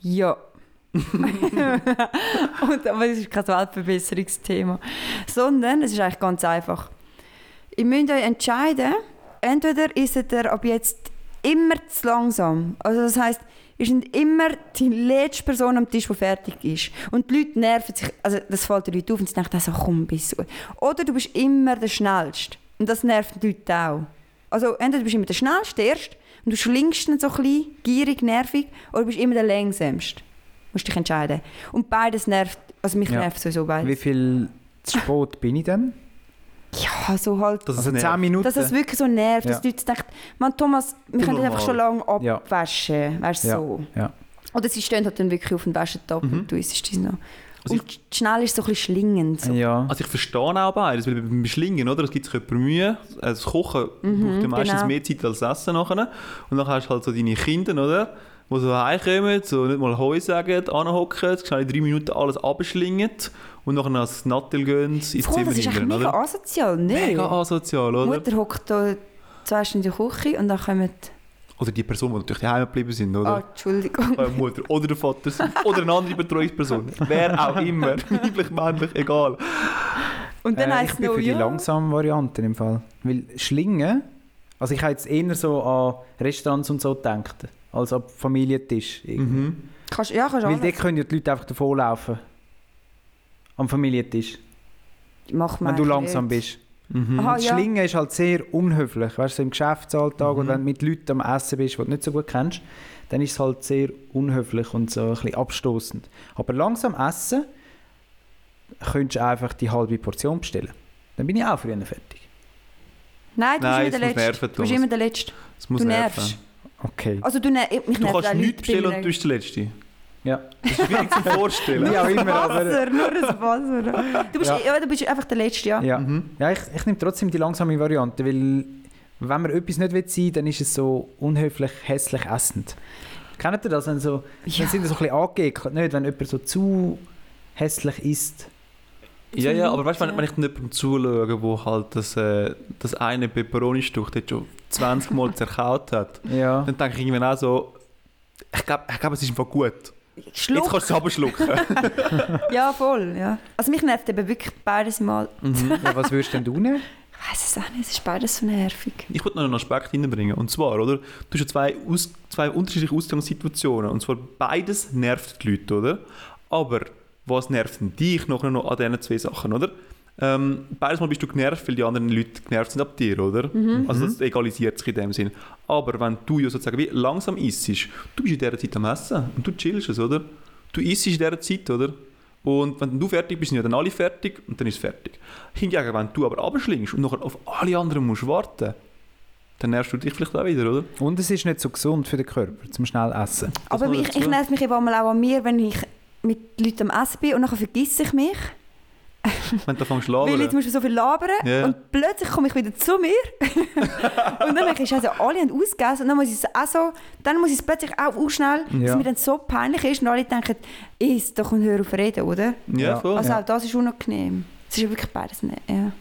Ja. *laughs* und, aber es ist kein Weltverbesserungsthema. Sondern, es ist eigentlich ganz einfach. Ihr müsst euch entscheiden, entweder ist ihr ab jetzt immer zu langsam. Also das heisst, ihr seid immer die letzte Person am Tisch, die fertig ist. Und die Leute nerven sich, also das fällt den Leuten auf und sie denken, also komm, du. Oder du bist immer der Schnellste. Und das nervt die Leute auch. Also entweder du bist immer der Schnellste, der Erste, und du schlingst ihn so ein bisschen, gierig, nervig, oder du bist immer der Längsamste. Du musst dich entscheiden. Und beides nervt, also mich Ja. nervt sowieso beides. Wie viel zu spät bin ich denn? Ja, so halt. Das Also ist 10 Minuten? Dass es wirklich so nervt, dass Ja. die Leute denken, man Thomas, wir Du können das einfach schon lange Ja. abwaschen. Weißt du, Ja. so. Ja. Oder sie stehen halt dann wirklich auf dem Wäschetop Mhm. und du isst es noch. Also und schnell ist es so ein bisschen schlingend. So. Ja. Also ich verstehe auch beides, weil beim Schlingen, oder, es gibt sich Mühe, also das Kochen braucht ja meistens genau. mehr Zeit als das Essen nachher. Und dann hast du halt so deine Kinder, oder, die so heimkommen, so nicht mal «Hoi» sagen, anhocken, schnell in drei Minuten alles abschlingen und nachher ans Nattel gehen, ins Zimmer das ist hingehen, mega oder? asozial, ne? Mega asozial, Die oder? Mutter hockt da zwei Stunden in der Küche und dann kommen... Oder die Personen, die natürlich daheim geblieben sind, oder? Ah, Entschuldigung. Eure Mutter oder der Vater sind. Oder eine andere Betreuungsperson. Wer auch immer. *laughs* Weiblich, männlich, egal. Und dann Äh, heisst ich bin noch, für die ja. langsamen Varianten im Fall. Weil Schlingen, also ich habe jetzt eher so an Restaurants und so gedacht. als am Familientisch. irgendwie. Mhm. Kannst, ja, kannst Weil dort können ja die Leute einfach davonlaufen. Am Familientisch. Macht man wenn du langsam nicht. bist. Mhm. Aha, Und ja. Schlingen ist halt sehr unhöflich. Weißt du, so im Geschäftsalltag Mhm. oder wenn du mit Leuten am Essen bist, die du nicht so gut kennst, dann ist es halt sehr unhöflich und so ein bisschen abstoßend. Aber langsam essen, könntest du einfach die halbe Portion bestellen. Dann bin ich auch früher fertig. Nein, du Nein, bist immer der Letzte. nerven, Du bist immer der Letzte. Es muss Du nerven. nervst. Okay. Also du ner mich Du kannst nichts bestellen und du bist der Letzte. Ja. Das ist schwierig zu vorstellen. *laughs* Auch immer, aber... Wasser, nur ein Wasser. Du bist, Ja. ja. du bist einfach der Letzte, ja. Ja, Mhm. ja ich, ich nehme trotzdem die langsame Variante, weil wenn man etwas nicht will sein dann ist es so unhöflich, hässlich essend. Kennt ihr das? Wenn so, Ja. Dann sind so ein bisschen angeekelt, nicht? Wenn jemand so zu hässlich isst. Ja, ja, aber weißt du, wenn, wenn ich jemandem zuschaue, wo halt das, äh, das eine Peperoni-Stück schon 20 Mal zerkaut hat, Ja. dann denke ich irgendwann auch so, ich glaube, ich glaub, es ist einfach gut. Jetzt Schluck. kannst du es abschlucken. *laughs* Ja, voll, ja. Also mich nervt eben wirklich beides mal. mhm. ja. Was würdest denn du nehmen? Ich weiß es auch nicht, es ist beides so nervig. Ich wollte noch einen Aspekt hineinbringen. Und zwar, oder? Du hast ja zwei, aus, zwei unterschiedliche Ausgangssituationen. Und zwar beides nervt die Leute, oder? Aber was nervt denn dich noch, noch an diesen zwei Sachen, oder? Ähm, beides Mal bist du genervt, weil die anderen Leute genervt sind ab dir, oder? Also das egalisiert sich in dem Sinn. Aber wenn du ja sozusagen wie langsam isst, du bist in dieser Zeit am Essen und du chillst es, oder? Du isst in dieser Zeit, oder? Und wenn du fertig bist, sind ja dann alle fertig und dann ist es fertig. Hingegen, wenn du aber abschlingst und nachher auf alle anderen musst warten, dann nervst du dich vielleicht auch wieder, oder? Und es ist nicht so gesund für den Körper, zum schnell essen. Aber noch ich, ich nerv mich eben einmal auch an mir, wenn ich mit Leuten am Essen bin und dann vergesse ich mich. *laughs* Wenn du anfängst zu Weil jetzt musst du so viel labern Ja. und plötzlich komme ich wieder zu mir. *laughs* und dann merke ich, also alle haben ausgegessen und dann muss ich es auch so, dann muss ich es plötzlich auch, auch schnell, dass Ja. mir dann so peinlich ist und alle denken, isst doch und hör auf reden, oder? Ja, Ja. voll. Also Ja. auch das ist unangenehm. Es ist ja wirklich beides nicht, ja.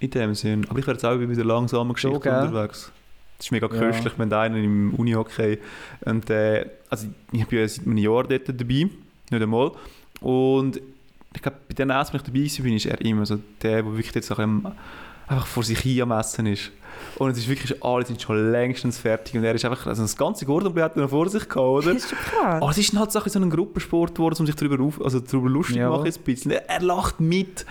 In dem Sinn. Aber ich wäre jetzt auch wieder langsamer Geschichte gell? unterwegs. Das ist mega Ja. köstlich, wenn der einer im Unihockey und äh, also ich bin ja seit einem Jahr dort dabei, nicht einmal. Und ich glaube, bei den Essen, wenn ich dabei war, bin, ist er immer so der, der wirklich jetzt bisschen einfach vor sich hin am Essen ist. Und es ist wirklich, alle sind schon längstens fertig und er ist einfach, also das ganze Gordonblät hat er noch vor sich gehabt, oder? *laughs* Das ist schon krass. Aber es ist dann halt so ein Gruppensport geworden, um sich darüber, auf, also darüber lustig zu Ja. machen, ein bisschen. Er lacht mit.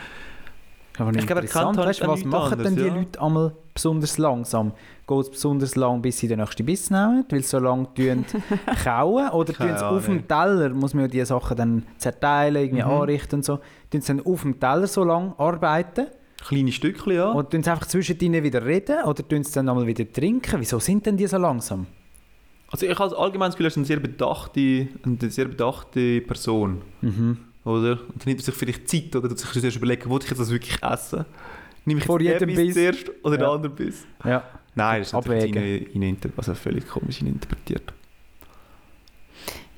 Aber Ich glaube, er interessant, kennt halt weißt, was machen denn die ja. Leute einmal besonders langsam? Geht es besonders lang, bis sie den nächsten Biss nehmen, weil sie so lange tun *laughs* kauen? Oder tun sie auf dem Teller, muss man ja diese Sachen dann zerteilen, irgendwie Mhm. anrichten und so, tun sie dann auf dem Teller so lange arbeiten? Kleine Stückchen, ja. Oder tun sie einfach zwischendrin wieder reden? Oder tun sie dann einmal wieder trinken? Wieso sind denn die so langsam? Also ich habe allgemein das Gefühl, er ist eine sehr bedachte, eine sehr bedachte Person, Mhm. oder? Und dann nimmt er sich vielleicht Zeit, oder tut sich zuerst überlegen, will ich jetzt das wirklich essen? Nehme ich Vor jetzt den jedem Biss Biss? zuerst oder den Ja. anderen Biss? Ja. Nein, das ist natürlich Abwägen. rein, rein, inter- also völlig komisch interpretiert.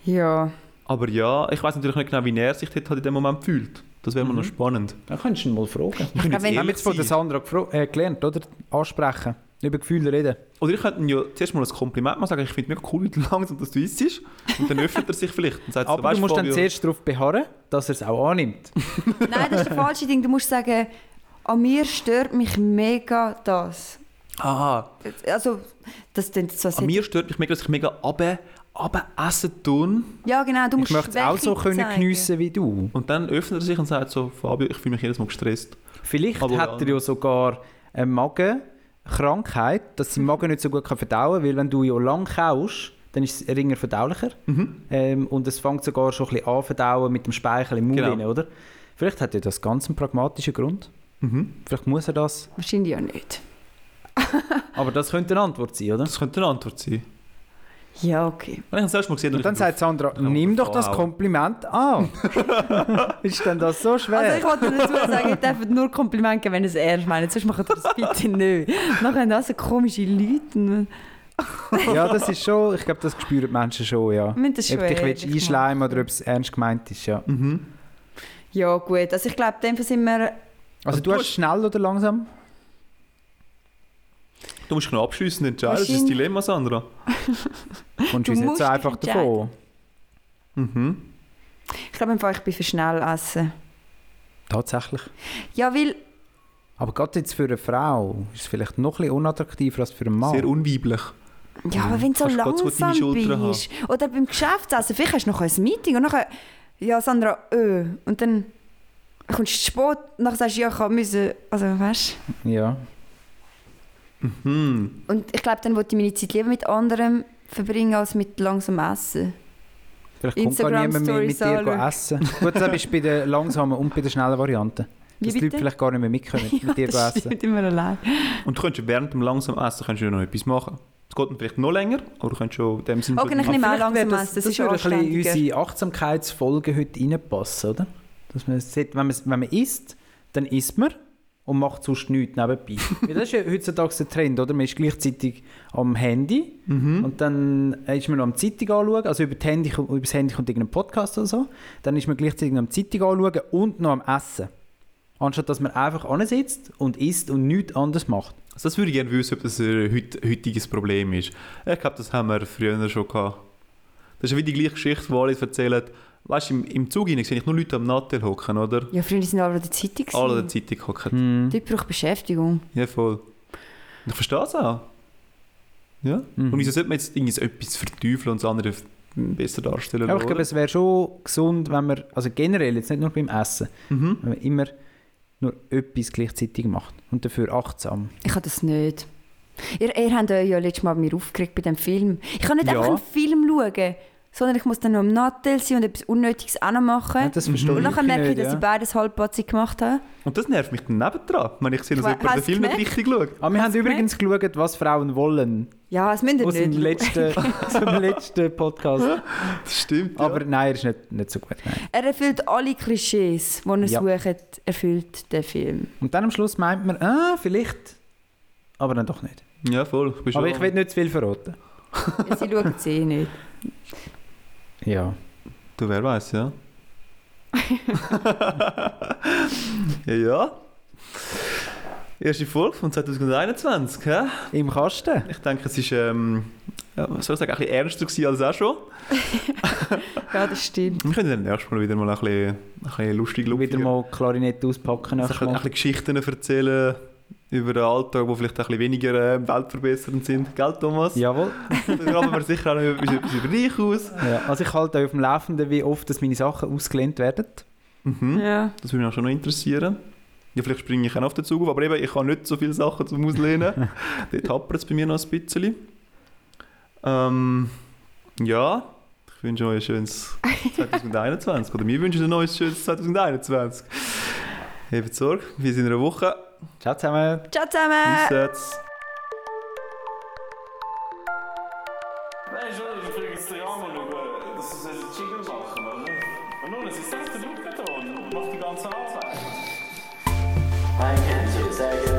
Ja. Aber ja, ich weiß natürlich nicht genau, wie er sich dort halt in dem Moment fühlt. Das wäre mal Mhm. noch spannend. Da könntest du ihn mal fragen. Ich glaub, jetzt von der. Sandra äh, gelernt, oder? Ansprechen. Über Gefühle reden. Oder ich könnte ihm ja zuerst mal ein Kompliment machen, sagen, ich finde es mega cool, wie du langsam dass du isst. Und dann öffnet er sich vielleicht und sagt so, Aber weißt du musst dann Fabio, zuerst darauf beharren, dass er es auch annimmt. Nein, das ist der *laughs* falsche Ding. Du musst sagen, an mir stört mich mega das. Aha, Also, das klingt so an mir stört mich mega, dass ich mega runter, runter essen tue. Ja, genau, du Ich musst möchte es auch so können geniessen wie du. Und dann öffnet er sich und sagt so, Fabio, ich fühle mich jedes Mal gestresst. Vielleicht Aber hat er ja sogar eine Magenkrankheit, dass sein Magen nicht so gut kann verdauen kann, weil wenn du ja lang kaust, dann ist es ringer verdaulicher. Mhm. Ähm, und es fängt sogar schon ein bisschen an verdauen mit dem Speichel im Mund, Genau. rein, oder? Vielleicht hat er das ganz einen pragmatischen Grund. Mhm. Vielleicht muss er das. Wahrscheinlich ja nicht. *laughs* Aber das könnte eine Antwort sein, oder? Das könnte eine Antwort sein. Ja, okay. Ich erste Mal gesehen Und dann sagt Sandra, nimm doch das. Kompliment an. *laughs* ist denn das so schwer? Also ich wollte dazu sagen, ihr dürft nur Komplimente geben, wenn ihr es ernst meint. Sonst macht ihr das bitte nicht. Nachher haben das so komische Leute. ja, das ist schon, ich glaube, das spüren die Menschen schon, ja. Ob dich willst einschleimen oder ob es ernst gemeint ist, ja. Mhm. Ja gut, also ich glaube, dem sind wir... Also, Also du du hast schnell oder langsam? Du musst dich noch abschließend entscheiden, das ist das Dilemma, Sandra. *laughs* Kommst Du nicht musst so einfach davon? Mhm. Ich glaube einfach, ich bin für schnell essen. Tatsächlich. Ja, weil... Aber gerade jetzt für eine Frau ist es vielleicht noch ein bisschen unattraktiver als für einen Mann. Sehr unweiblich. Ja, aber wenn du so langsam haben. bist. Oder beim Geschäftsessen, vielleicht hast du noch ein Meeting und nachher, ja Sandra, öh. Und dann kommst du zu spät dann sagst du, ja, ich müssen, also weißt Ja. Hm. Und ich glaube, dann wollte ich meine Zeit lieber mit anderem verbringen, als mit langsam Essen. Vielleicht kommt gar niemand mehr mit dir go essen. Gut, das bist du bei der langsamen und bei der schnellen Variante. Wie Dass die Leute vielleicht gar nicht mehr mitkommen, *laughs* mit dir go das essen. stimmt, immer allein. Und du könntest während dem langsamen Essen könntest du ja noch etwas machen. Es geht dann vielleicht noch länger, aber du könntest schon in dem Sinne... Okay, ich nehme auch langsam essen, das ist würde ein bisschen anständiger. unsere Achtsamkeitsfolge heute reinpassen, oder? Dass man sieht, wenn man, wenn man isst, dann isst man und macht sonst nichts nebenbei. *laughs* Weil das ist ja heutzutage der Trend, oder? Man ist gleichzeitig am Handy Mhm. und dann ist man noch am Zeitung anschauen, also über, das Handy, über das Handy kommt irgendein Podcast oder so, dann ist man gleichzeitig noch am Zeitung anschauen und noch am Essen. Anstatt dass man einfach sitzt und isst und nichts anderes macht. Also das würde ich gerne wissen, ob das ein heut, heutiges Problem ist. Ich glaube, das haben wir früher schon gehabt. Das ist wie die gleiche Geschichte, die alle erzählen. Weißt du, im, im Zug hinein sehe ich nur Leute am Nattel hocken, oder? Ja, früher sind alle an der Zeitung. Alle an der. Zeitung hocken. Hm. Dort braucht Beschäftigung. Ja, voll. Ich verstehe es auch. Ja. Mhm. Und wieso sollte man jetzt irgendwie so etwas verteufeln und das andere besser darstellen Aber ich glaube, es wäre schon gesund, wenn man, also generell, jetzt nicht nur beim Essen, mhm. wenn man immer nur etwas gleichzeitig macht und dafür achtsam. Ich habe das nicht. Ihr, ihr habt euch ja letztes Mal bei mir aufgeregt bei dem Film. Ich kann nicht Ja. einfach einen Film schauen, sondern ich muss dann noch am Nattel sein und etwas Unnötiges auch noch machen. Ja, das verstehe und ich nachher merke ich, dass ja. ich beides halbpatzig gemacht habe. Und das nervt mich dann nebendran, wenn ich sehe, dass Ich jemand den Film nicht gemerkt. richtig schaut. Aber wir Hast haben übrigens geschaut, was Frauen wollen. Ja, das müsst ihr Aus dem nicht. letzten, *laughs* aus dem letzten Podcast. Das stimmt, Aber ja. nein, er ist nicht, nicht so gut. Nein. Er erfüllt alle Klischees, die er Ja. sucht, erfüllt der Film. Und dann am Schluss meint man, ah, vielleicht, aber dann doch nicht. Ja, voll. Ich bin Aber schon- ich will nicht zu viel verraten. Ja, sie schauen es eh nicht. Ja. Du, wer weiß, ja. *laughs* ja. Erste Folge von 2021, hä? Im Kasten. Ich denke, es ist, ähm, ja, was soll ich sagen, ein bisschen ernster gewesen als auch schon. *laughs* Ja, das stimmt. Wir können dann nächstes Mal wieder mal ein bisschen, ein bisschen lustig Wieder mal Klarinette auspacken. ein bisschen Geschichten erzählen über den Alltag, die vielleicht ein bisschen weniger äh, weltverbessernd sind. Gell, Thomas? Jawohl. *laughs* Dann graben wir sicher auch noch etwas, etwas über dich aus. Ja, also ich halte euch auf dem Laufenden, wie oft dass meine Sachen ausgelehnt werden. Mhm. Ja. Das würde mich auch schon noch interessieren. Ja, vielleicht springe ich auch noch auf den Zug auf, aber eben, ich habe nicht so viele Sachen zum Auslehnen. *laughs* Dort hapert es bei mir noch ein bisschen. Ähm, ja, ich wünsche euch ein schönes 2021. Oder wir wünschen euch ein schönes 2021. Habt Sorge, wir sind in einer Woche. Ciao zusammen. Ciao zusammen! Bis jetzt. Nein, ich sie einen Jingle machen, oder? Und nun, es ist der und macht die ganze Arbeit. Ein Kennzeichen,